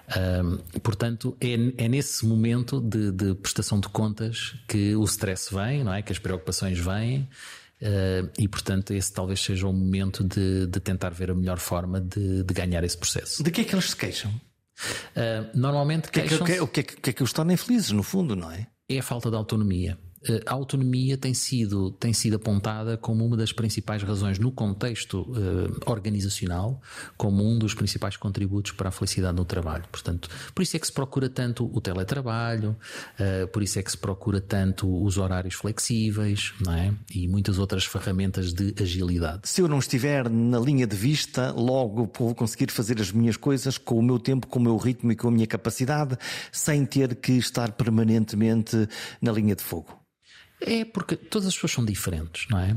Uh, portanto, é, é nesse momento de, de, prestação de contas que o stress vem, não é? Que as preocupações vêm. Uh, e portanto, esse talvez seja o momento de, de tentar ver a melhor forma de, de, ganhar esse processo. De que é que eles se queixam? Uh, normalmente o que, é que, o, que, é, o, que é, que é que os torna infelizes, no fundo, não é? É a falta de autonomia. Eh, a autonomia tem sido, tem sido apontada como uma das principais razões no contexto uh, organizacional, como um dos principais contributos para a felicidade no trabalho. Portanto, por isso é que se procura tanto o teletrabalho, uh, por isso é que se procura tanto os horários flexíveis, não é? E muitas outras ferramentas de agilidade. Se eu não estiver na linha de vista, logo vou conseguir fazer as minhas coisas com o meu tempo, com o meu ritmo e com a minha capacidade, sem ter que estar permanentemente na linha de fogo. É porque todas as pessoas são diferentes, não é?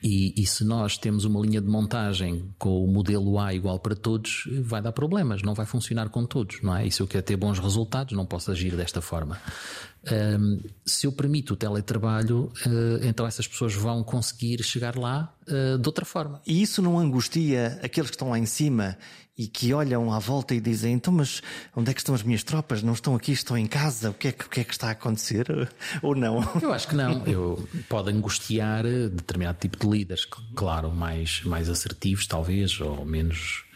E, e, se nós temos uma linha de montagem com o modelo A igual para todos, vai dar problemas, não vai funcionar com todos, não é? E se eu quero ter bons resultados, não posso agir desta forma. Um, se eu permito o teletrabalho, uh, então essas pessoas vão conseguir chegar lá uh, de outra forma. E isso não angustia aqueles que estão lá em cima e que olham à volta e dizem: então, mas onde é que estão as minhas tropas? Não estão aqui, estão em casa? O que é que, o que, é que está a acontecer? Ou não? Eu acho que não. Eu, pode angustiar determinado tipo de líderes, claro, mais, mais assertivos, talvez, ou menos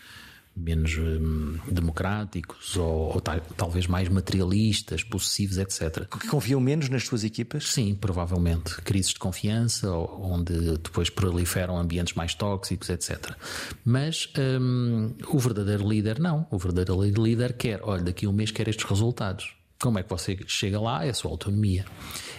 menos hum, democráticos ou, ou tal, talvez mais materialistas, possessivos, etc. Que confiam menos nas suas equipas? Sim, provavelmente. Crises de confiança, onde depois proliferam ambientes mais tóxicos, etc. Mas hum, o verdadeiro líder não. O verdadeiro líder quer, olha, daqui a um mês quer estes resultados. Como é que você chega lá? É a sua autonomia.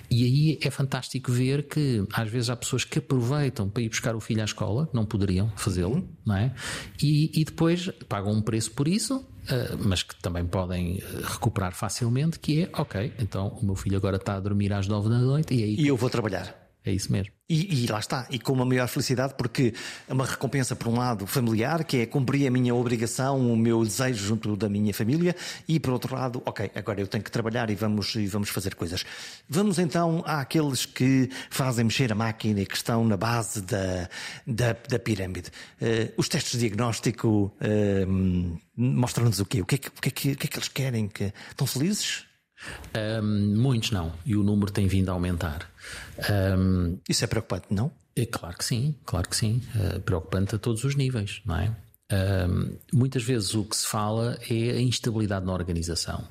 E aí é fantástico ver que às vezes há pessoas que aproveitam para ir buscar o filho à escola, não poderiam fazê-lo, uhum. não é? E, e, depois pagam um preço por isso, Uh, mas que também podem eh, recuperar facilmente, que é, ok, então o meu filho agora está a dormir às nove da noite e aí... E eu vou trabalhar. É isso mesmo. E, e, lá está, e com uma maior felicidade, porque é uma recompensa, por um lado, familiar, que é cumprir a minha obrigação, o meu desejo junto da minha família, e por outro lado, ok, agora eu tenho que trabalhar e vamos, e vamos fazer coisas. Vamos então àqueles que fazem mexer a máquina e que estão na base da, da, da pirâmide. Uh, os testes de diagnóstico uh, mostram-nos o quê? O que, é que, o, que é que, o que é que eles querem? Que, estão felizes? Um, muitos não, e o número tem vindo a aumentar. Um, Isso é preocupante, não? É claro que sim, claro que sim. Uh, preocupante a todos os níveis, não é? Um, muitas vezes o que se fala é a instabilidade na organização.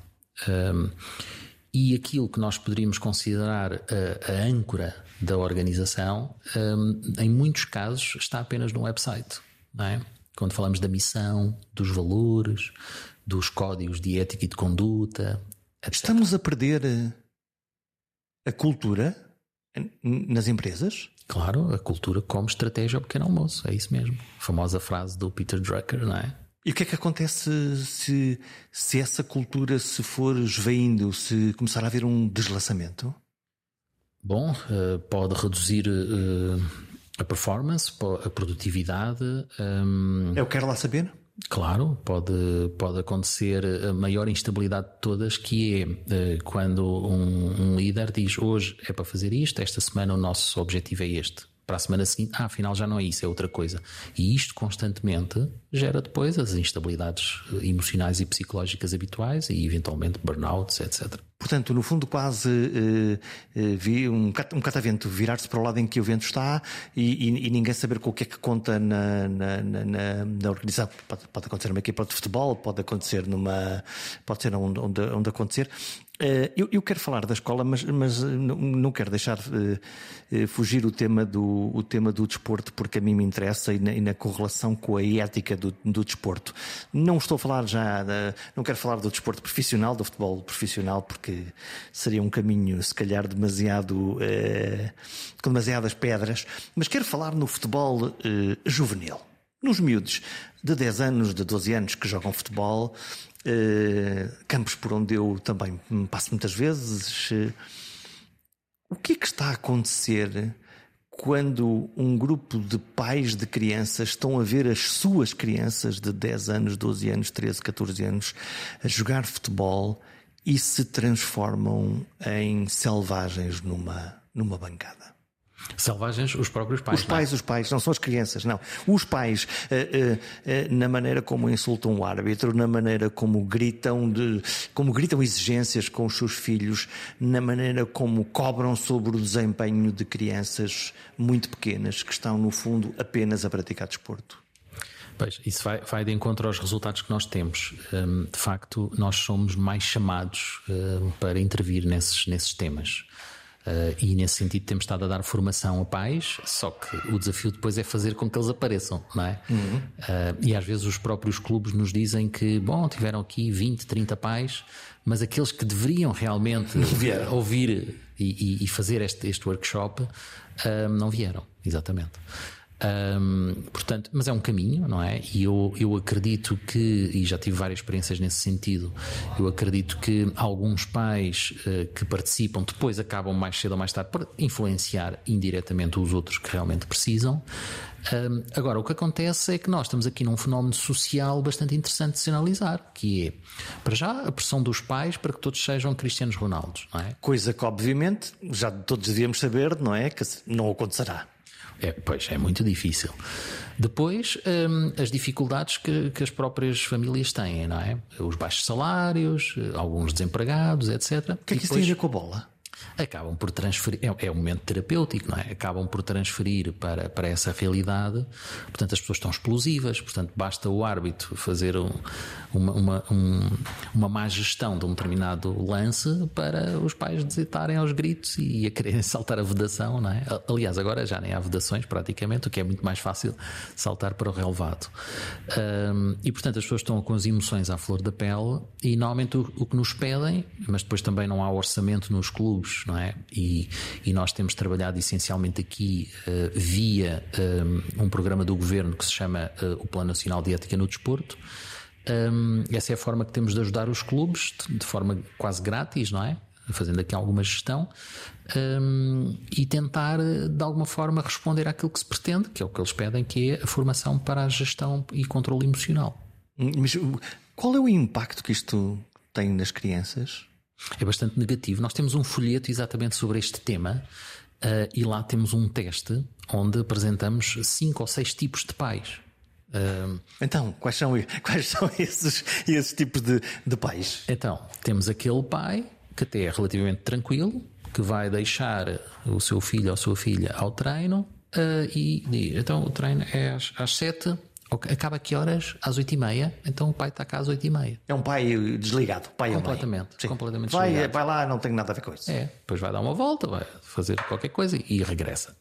e aquilo que nós poderíamos considerar a, a âncora da organização, em muitos casos, está apenas no website, não é? Quando falamos da missão, dos valores, dos códigos de ética e de conduta, Estamos a perder eh, a cultura nas empresas? Claro, a cultura como estratégia ao pequeno almoço, é isso mesmo. A famosa frase do Peter Drucker, não é? E o que é que acontece se, se essa cultura se for esvaindo, se começar a haver um deslaçamento? Bom, eh, pode reduzir eh, a performance, a produtividade. Um... Ehm, Eu quero lá saber. Claro, pode, pode acontecer a maior instabilidade de todas, que é eh, quando um, um líder diz hoje é para fazer isto, esta semana o nosso objetivo é este para a semana seguinte, ah, afinal já não é isso, é outra coisa. E isto constantemente gera depois as instabilidades eh, emocionais e psicológicas habituais e eventualmente burnouts, etc. Portanto, no fundo, quase uh, uh, vi um, um catavento virar-se para o lado em que o vento está e, e, e, ninguém saber com o que é que conta na, na, na, na organização. Pode, pode, acontecer numa equipa de futebol, pode acontecer numa. pode ser onde, onde, onde acontecer. Uh, eu, eu, quero falar da escola, mas, mas não, quero deixar fugir o tema, do, o tema do desporto, porque a mim me interessa e na, e na correlação com a ética do, do desporto. Não estou a falar já, não quero falar do desporto profissional, do futebol profissional, porque seria um caminho, se calhar, demasiado. Eh, com demasiadas pedras, mas quero falar no futebol eh, juvenil. Nos miúdos de 10 anos, de 12 anos que jogam futebol, eh, campos por onde eu também passo muitas vezes. o que é que está a acontecer quando um grupo de pais de crianças estão a ver as suas crianças de 10 anos, 12 anos, 13, 14 anos a jogar futebol e se transformam em selvagens numa, numa bancada? Selvagens, os próprios pais. Os pais, não? os pais, não são as crianças, não. Os pais, uh, uh, uh, na maneira como insultam o árbitro, na maneira como gritam, de, como gritam exigências com os seus filhos, na maneira como cobram sobre o desempenho de crianças muito pequenas que estão, no fundo, apenas a praticar desporto. Pois, isso vai, vai de encontro aos resultados que nós temos. Um, de facto, nós somos mais chamados um, para intervir nesses, nesses temas. Uh, e nesse sentido temos estado a dar formação a pais, só que o desafio depois é fazer com que eles apareçam, não é? Uhum. Uh, e às vezes os próprios clubes nos dizem que, bom, tiveram aqui 20, 30 pais, mas aqueles que deveriam realmente ouvir e, e, e, fazer este, este workshop uh, não vieram, exatamente. Um, portanto, mas é um caminho, não é? E eu, eu acredito que, e já tive várias experiências nesse sentido, eu acredito que alguns pais uh, que participam depois acabam mais cedo ou mais tarde por influenciar indiretamente os outros que realmente precisam. Um, agora, o que acontece é que nós estamos aqui num fenómeno social bastante interessante de se analisar, que é, para já, a pressão dos pais para que todos sejam Cristianos Ronaldos, não é? Coisa que, obviamente, já todos devíamos saber, não é? Que não acontecerá. É, pois, é muito difícil. Depois, hum, as dificuldades que, que, as próprias famílias têm, não é? Os baixos salários, alguns desempregados, etc. O que é que isso tem a ver com a bola? Acabam por transferir, é, é um momento terapêutico, não é? Acabam por transferir para, para essa realidade, portanto as pessoas estão explosivas, portanto basta o árbitro fazer um, uma, uma, um, uma má gestão de um determinado lance para os pais desitarem aos gritos e a quererem saltar a vedação, não é? Aliás, agora já nem há vedações praticamente, o que é muito mais fácil saltar para o relevado. Um, e portanto as pessoas estão com as emoções à flor da pele e normalmente o, o que nos pedem, mas depois também não há orçamento nos clubes, não é? E, e nós temos trabalhado essencialmente aqui uh, via um, um, programa do governo que se chama uh, o Plano Nacional de Ética no Desporto. Um, essa é a forma que temos de ajudar os clubes, de, de forma quase grátis, não é? Fazendo aqui alguma gestão um, e tentar de alguma forma responder àquilo que se pretende, que é o que eles pedem, que é a formação para a gestão e controle emocional. Mas qual é o impacto que isto tem nas crianças? É bastante negativo. Nós temos um folheto exatamente sobre este tema uh, e lá temos um teste onde apresentamos cinco ou seis tipos de pais. Uh, então, quais são, quais são esses, esses tipos de, de pais? Então, temos aquele pai que até é relativamente tranquilo, que vai deixar o seu filho ou a sua filha ao treino uh, e diz: então o treino é às, às sete Acaba que horas? Às oito e meia. Então o pai está cá às oito e meia. É um pai desligado. Pai completamente. Completamente vai, desligado. vai lá, não tem nada a ver com isso. É. Depois vai dar uma volta, vai fazer qualquer coisa e regressa.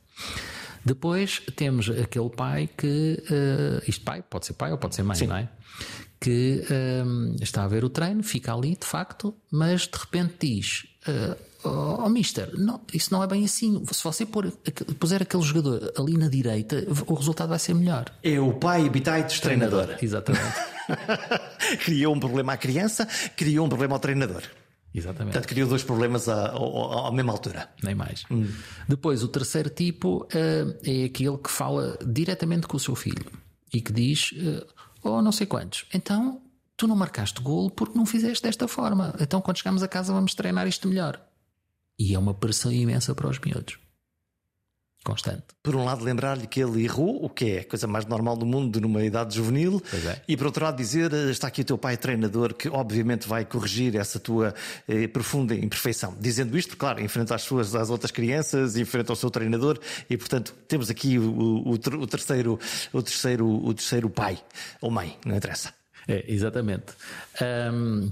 Depois temos aquele pai que. Uh, isto pai, pode ser pai ou pode ser mãe, Sim. não é? Que eh, está a ver o treino, fica ali de facto, mas de repente diz. Uh, oh, oh mister, não, isso não é bem assim. Se você pôr, puser aquele jogador ali na direita, o resultado vai ser melhor. É o pai Bitaites treinador. treinador. Exatamente. criou um problema à criança, criou um problema ao treinador. Exatamente. Portanto, criou dois problemas à, à, à mesma altura. Nem mais. Hum. Depois, o terceiro tipo uh, é aquele que fala diretamente com o seu filho e que diz: uh, Oh, não sei quantos. Então, tu não marcaste golo porque não fizeste desta forma. Então, quando chegamos a casa, vamos treinar isto melhor. E é uma pressão imensa para os miúdos. Constante. Por um lado, lembrar-lhe que ele errou, o que é a coisa mais normal do mundo numa idade juvenil, é. e por outro lado, dizer: está aqui o teu pai treinador que, obviamente, vai corrigir essa tua eh, profunda imperfeição. Dizendo isto, claro, em frente às suas às outras crianças, em frente ao seu treinador, e portanto, temos aqui o, o, o terceiro, o, terceiro, o terceiro pai ou mãe, não interessa. É, exatamente. Um,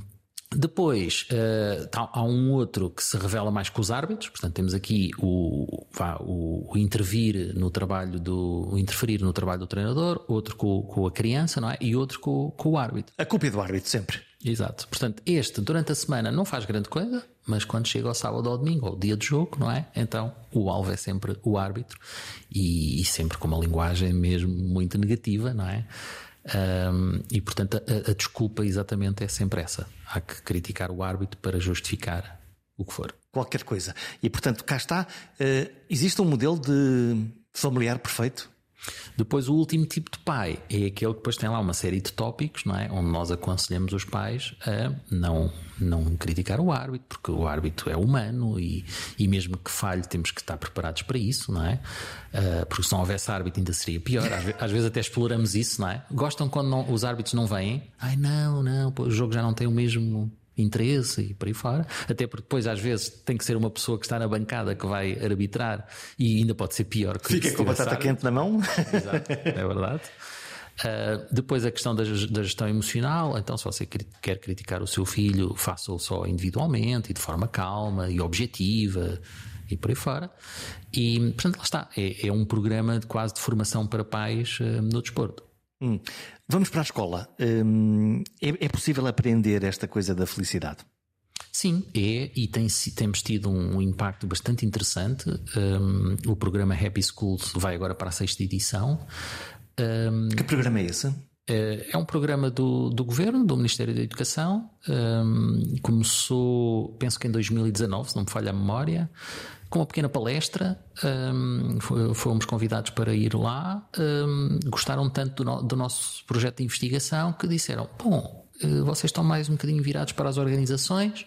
depois uh, há um outro que se revela mais com os árbitros, portanto temos aqui o, vá, o, o, intervir no trabalho do interferir no trabalho do treinador, outro com, com a criança, não é? E outro com, com, o árbitro. A culpa é do árbitro sempre. Exato. Portanto, este durante a semana não faz grande coisa, mas quando chega ao sábado ou ao domingo, ou dia de jogo, não é? Então o alvo é sempre o árbitro e, e sempre com uma linguagem mesmo muito negativa, não é? Um, e portanto a, a, desculpa exatamente é sempre essa. Há que criticar o árbitro para justificar o que for. Qualquer coisa. E portanto, cá está. Uh, existe um modelo de familiar perfeito? Depois, o último tipo de pai é aquele que depois tem lá uma série de tópicos, não é? Onde nós aconselhamos os pais a não, não criticar o árbitro, porque o árbitro é humano e, e mesmo que falhe, temos que estar preparados para isso, não é? Uh, porque se não houvesse árbitro, ainda seria pior. Às, vezes até exploramos isso, não é? Gostam quando não, os árbitros não vêm? Ai, não, não, o jogo já não tem o mesmo interesse e por aí fora. Até porque depois, às vezes, tem que ser uma pessoa que está na bancada que vai arbitrar e ainda pode ser pior que Fica com a batata quente na mão. Exato, é verdade. Uh, depois a questão da, da, gestão emocional, então se você quer criticar o seu filho, faça-o só individualmente e de forma calma e objetiva e por aí fora. E portanto lá está, é, é um programa de, quase de formação para pais uh, no desporto. Hum. Vamos para a escola. Hum, é, é, possível aprender esta coisa da felicidade? Sim, é, e tem, temos tido um impacto bastante interessante. Um, o programa Happy Schools vai agora para a sexta edição. Um, que programa é esse? É, é um programa do, do governo, do Ministério da Educação. Um, começou, penso que em 2019, se não me falha a memória com uma pequena palestra. Um, fomos convidados para ir lá. Um, gostaram tanto do, no, do, nosso projeto de investigação que disseram: Bom, eh, vocês estão mais um bocadinho virados para as organizações,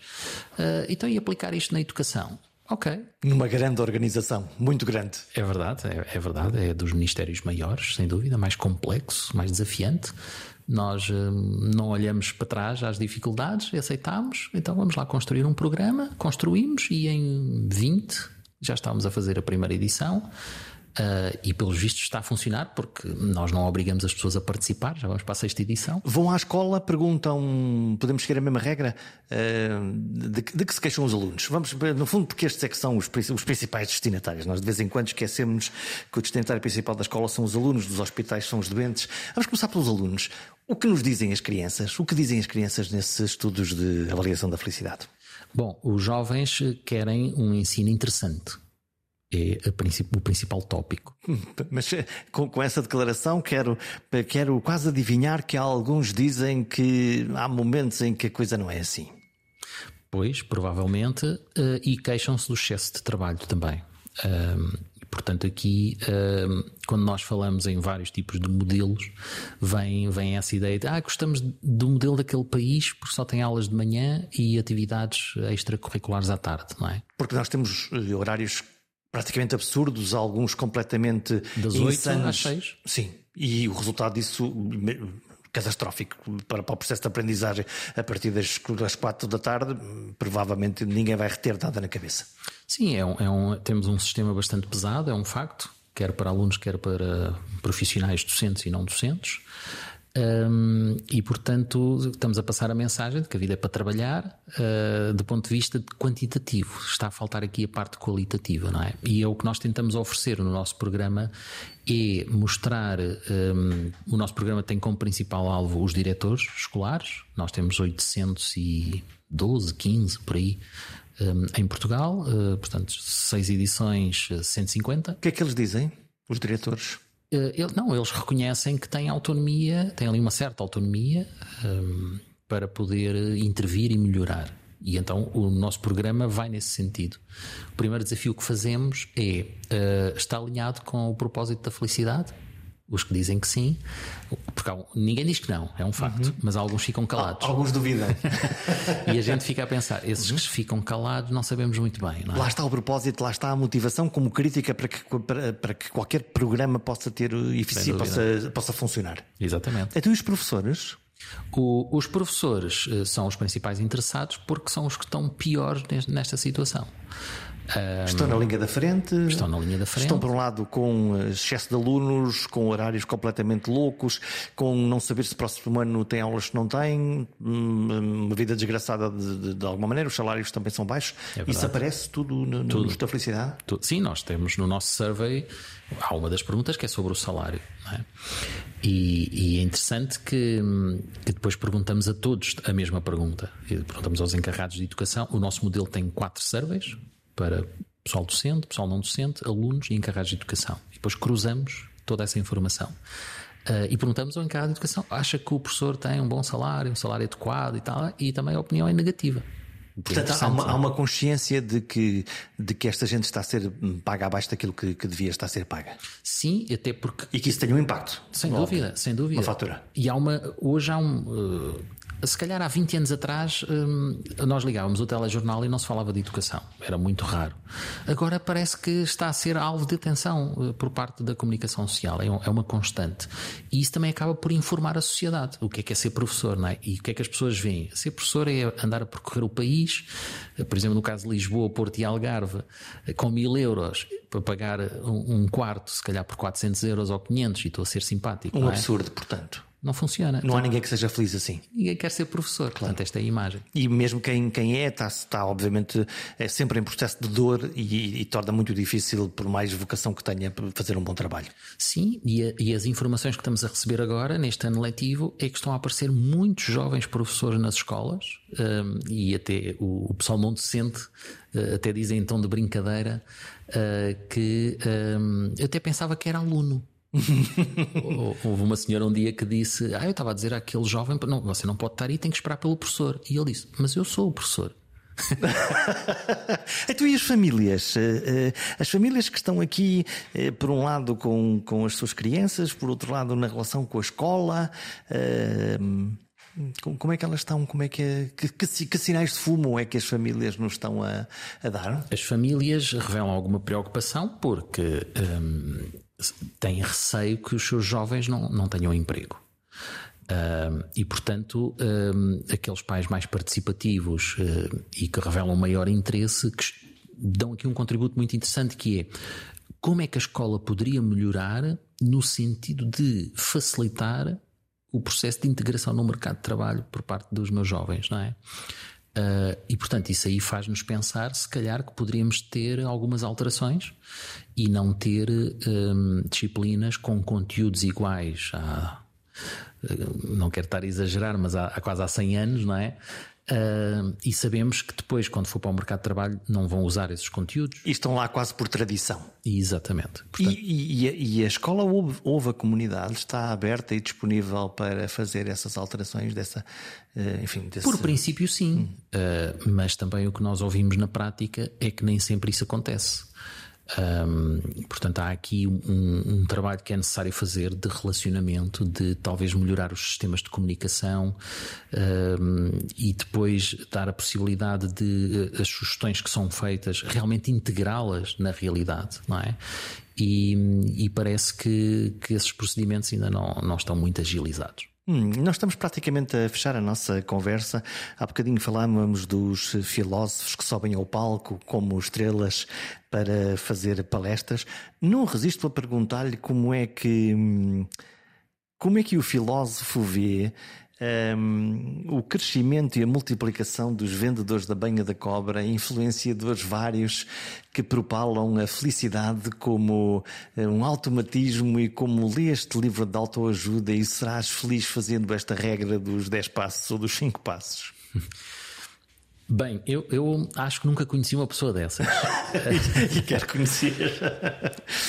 uh, então e aplicar isto na educação? Ok. Numa grande organização, muito grande. É verdade, é, é, verdade. É dos ministérios maiores, sem dúvida, mais complexo, mais desafiante. Nós hum, não olhamos para trás às dificuldades, aceitamos, então vamos lá construir um programa, construímos e em 20 já estávamos a fazer a primeira edição. Uh, e pelos vistos está a funcionar porque nós não obrigamos as pessoas a participar, já vamos para a sexta edição. Vão à escola, perguntam, podemos seguir a mesma regra uh, de, de, que se queixam os alunos. Vamos, no fundo, porque estes é que são os, os principais destinatários. Nós de vez em quando esquecemos que o destinatário principal da escola são os alunos, dos hospitais são os doentes. Vamos começar pelos alunos. O que nos dizem as crianças? O que dizem as crianças nesses estudos de avaliação da felicidade? Bom, os jovens querem um ensino interessante é o principal tópico. Mas eh, com, com, essa declaração quero, quero quase adivinhar que alguns dizem que há momentos em que a coisa não é assim. Pois, provavelmente, uh, e queixam-se do excesso de trabalho também. Portanto, aqui, uh, quando nós falamos em vários tipos de modelos, vem, vem essa ideia de ah, gostamos do modelo daquele país porque só tem aulas de manhã e atividades extracurriculares à tarde, não é? Porque nós temos eh, horários praticamente absurdos, alguns completamente das insanos. às 6. Sim, e o resultado disso catastrófico para, para, o processo de aprendizagem a partir das, das quatro da tarde, provavelmente ninguém vai reter nada na cabeça. Sim, é um, é um, temos um sistema bastante pesado, é um facto, quer para alunos, quer para profissionais docentes e não docentes. Um, e portanto estamos a passar a mensagem de que a vida é para trabalhar uh, do ponto de vista quantitativo. Está a faltar aqui a parte qualitativa, não é? E é o que nós tentamos oferecer no nosso programa é mostrar. Um, o nosso programa tem como principal alvo os diretores escolares. Nós temos 812, 15 por aí. Um, em Portugal, uh, portanto, seis edições, 150. O que é que eles dizem, os diretores? Uh, não, eles reconhecem que têm autonomia, têm ali uma certa autonomia um, para poder intervir e melhorar. E então o nosso programa vai nesse sentido. O primeiro desafio que fazemos é uh, está alinhado com o propósito da felicidade? Os que dizem que sim, porque ninguém diz que não, é um facto, uhum. mas alguns ficam calados. Alguns duvidam. e a gente fica a pensar, esses uhum. que ficam calados não sabemos muito bem. É? Lá está o propósito, lá está a motivação como crítica para que, para, para que qualquer programa possa ter eficiência, possa, possa funcionar. Exatamente. Então, os professores? O, os professores uh, são os principais interessados porque são os que estão piores nesta situação. Estão na linha da frente. Estão na linha da frente. Estão, por um lado, com eh, excesso de alunos, com horários completamente loucos, com não saber se próximo ano tem aulas que não têm, hum, uma vida desgraçada de, de, de alguma maneira, os salários também são baixos. É Isso aparece tudo no, tudo. da felicidade? Tudo. Sim, nós temos no nosso survey, há uma das perguntas que é sobre o salário. É? E, e, é interessante que, que, depois perguntamos a todos a mesma pergunta. E perguntamos aos encarregados de educação. O nosso modelo tem quatro surveys para pessoal docente, pessoal não docente, alunos e encarregados de educação. E depois cruzamos toda essa informação. Uh, e perguntamos ao encarregado de educação: acha que o professor tem um bom salário, um salário adequado e tal? E também a opinião é negativa. Portanto, é há, uma, há uma, consciência de que, de que esta gente está a ser paga abaixo daquilo que, que devia estar a ser paga. Sim, até porque. E que isso tenha um impacto. Sem dúvida, sem dúvida. Uma fatura. E há uma. Hoje há um. Uh, se calhar há 20 anos atrás hum, nós ligávamos o telejornal e não se falava de educação. Era muito raro. Agora parece que está a ser alvo de atenção eh, por parte da comunicação social. É, é uma constante. E isso também acaba por informar a sociedade. O que é que é ser professor, não é? E o que é que as pessoas veem? Ser professor é andar a percorrer o país, eh, por exemplo, no caso de Lisboa, Porto e Algarve, eh, com mil euros para pagar um quarto, se calhar por 400 euros ou 500, e estou a ser simpático. Um é? absurdo, portanto. Não funciona. Não há ninguém que seja feliz assim. Ninguém quer ser professor, claro. portanto, esta é a imagem. E mesmo quem, quem é, está, está obviamente é sempre em processo de dor e, e, torna muito difícil, por mais vocação que tenha, fazer um bom trabalho. Sim, e, a, e, as informações que estamos a receber agora, neste ano letivo, é que estão a aparecer muitos jovens professores nas escolas um, e até o, o pessoal não docente uh, até dizem em tom de brincadeira uh, que um, eu até pensava que era aluno. Houve uma senhora um dia que disse: Ah, eu estava a dizer àquele jovem: não, você não pode estar aí, tem que esperar pelo professor. E ele disse: Mas eu sou o professor. então, e as famílias? Eh, eh, as famílias que estão aqui, eh, por um lado, com, com as suas crianças, por outro lado, na relação com a escola. Como é que elas estão? Como é que, que, que, que, sinais de fumo é que as famílias nos estão a, a dar? As famílias revelam alguma preocupação porque hum, têm receio que os seus jovens não, não tenham emprego. Uh, e, portanto, uh, aqueles pais mais participativos uh, e que revelam maior interesse, dão aqui um contributo muito interessante que é como é que a escola poderia melhorar no sentido de facilitar o processo de integração no mercado de trabalho por parte dos meus jovens, não é? Uh, e portanto, isso aí faz-nos pensar, se calhar, que poderíamos ter algumas alterações e não ter um, disciplinas com conteúdos iguais há, não quero estar a exagerar, mas há, há quase há 100 anos, não é? Uh, e sabemos que depois, quando for para o mercado de trabalho, não vão usar esses conteúdos. E estão lá quase por tradição. Exatamente. Portanto... E, e, e, a escola ouve, ouve, a comunidade, está aberta e disponível para fazer essas alterações dessa. Uh, enfim, desse... Por princípio, sim. Hum. Uh, mas também o que nós ouvimos na prática é que nem sempre isso acontece. Um, portanto, há aqui um, um, trabalho que é necessário fazer de relacionamento, de talvez melhorar os sistemas de comunicação um, e depois dar a possibilidade de eh, as sugestões que são feitas realmente integrá-las na realidade, não é? E, e parece que, que esses procedimentos ainda não, não estão muito agilizados. Hum, nós estamos praticamente a fechar a nossa conversa. Há bocadinho falávamos dos filósofos que sobem ao palco como estrelas para fazer palestras. Não resisto a perguntar-lhe como é que hum, como é que o filósofo vê um, o crescimento e a multiplicação dos vendedores da banha da cobra, influenciadores vários que propalam a felicidade como eh, um automatismo e como lê este livro de autoajuda e serás feliz fazendo esta regra dos 10 passos ou dos 5 passos. Bem, eu, eu acho que nunca conheci uma pessoa dessas. e quero conhecer.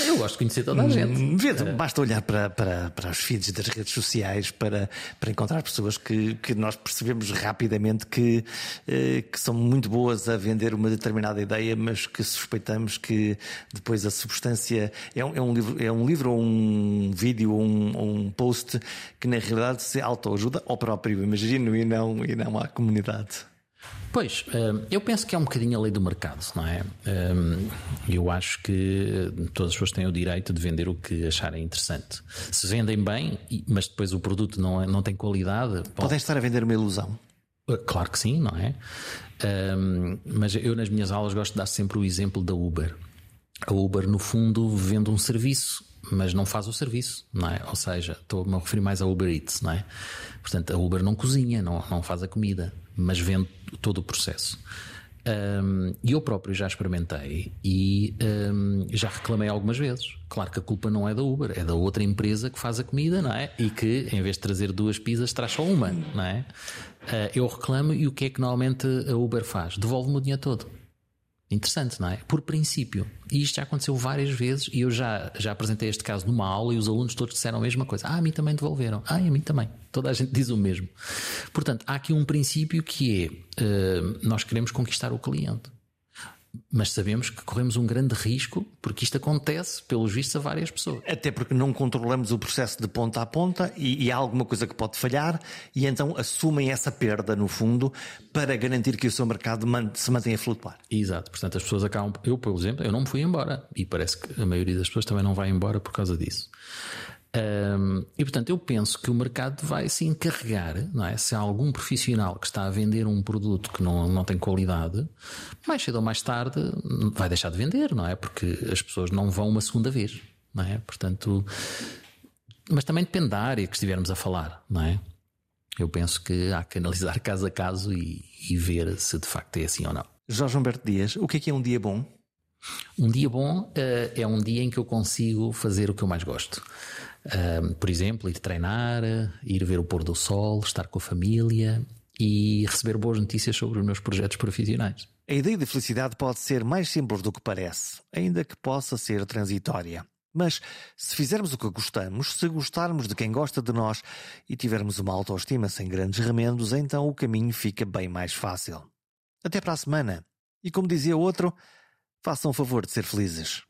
Eu gosto de conhecer toda a gente. Hum, vê, basta olhar para, para, para os feeds das redes sociais para, para encontrar pessoas que, que nós percebemos rapidamente que, eh, que são muito boas a vender uma determinada ideia, mas que suspeitamos que depois a substância é um, é um livro, é um livro ou um vídeo ou um, ou um post que na realidade se autoajuda ao próprio imagino e não, e não à comunidade. Pois, eh, eu penso que é um bocadinho a lei do mercado, não é? Eh, eu acho que todas as pessoas têm o direito de vender o que acharem interessante. Se vendem bem, mas depois o produto não, é, não tem qualidade. Podem estar a vender uma ilusão. Eh, claro que sim, não é? Mas eu nas minhas aulas gosto de dar sempre o exemplo da Uber. A Uber, no fundo, vende um serviço mas não faz o serviço, não é? Ou seja, estou-me a referir mais a Uber Eats, não é? Portanto, a Uber não cozinha, não, não faz a comida, mas vende todo o processo. Um, eu próprio já experimentei e um, já reclamei algumas vezes. Claro que a culpa não é da Uber, é da outra empresa que faz a comida, não é? E que em vez de trazer duas pizzas traz só uma, não é? Uh, eu reclamo e o que é que normalmente a Uber faz? Devolve-me o dinheiro todo. Interessante, não é? Por princípio. E isto já aconteceu várias vezes e eu já, já apresentei este caso numa aula e os alunos todos disseram a mesma coisa. Ah, a mim também devolveram. Ah, a mim também. Toda a gente diz o mesmo. Portanto, há aqui um princípio que é uh, nós queremos conquistar o cliente mas sabemos que corremos um grande risco porque isto acontece, pelos vistos, a várias pessoas. Até porque não controlamos o processo de ponta a ponta e, e há alguma coisa que pode falhar e então assumem essa perda, no fundo, para garantir que o seu mercado se mantenha a flutuar. Exato. Portanto, as pessoas acabam. Eu, por exemplo, eu não me fui embora e parece que a maioria das pessoas também não vai embora por causa disso. Um, e portanto, eu penso que o mercado vai se encarregar, não é? Se há algum profissional que está a vender um produto que não, não tem qualidade, mais cedo ou mais tarde vai deixar de vender, não é? Porque as pessoas não vão uma segunda vez, não é? Portanto, mas também depende da área que estivermos a falar, não é? Eu penso que há que analisar caso a caso e, e ver se de facto é assim ou não. Jorge Humberto Dias, o que é que é um dia bom? Um dia bom uh, é um dia em que eu consigo fazer o que eu mais gosto. Por exemplo, ir treinar, ir ver o pôr do sol, estar com a família e receber boas notícias sobre os meus projetos profissionais. A ideia de felicidade pode ser mais simples do que parece, ainda que possa ser transitória. Mas se fizermos o que gostamos, se gostarmos de quem gosta de nós e tivermos uma autoestima sem grandes remendos, então o caminho fica bem mais fácil. Até para a semana. E como dizia outro, façam o favor de ser felizes.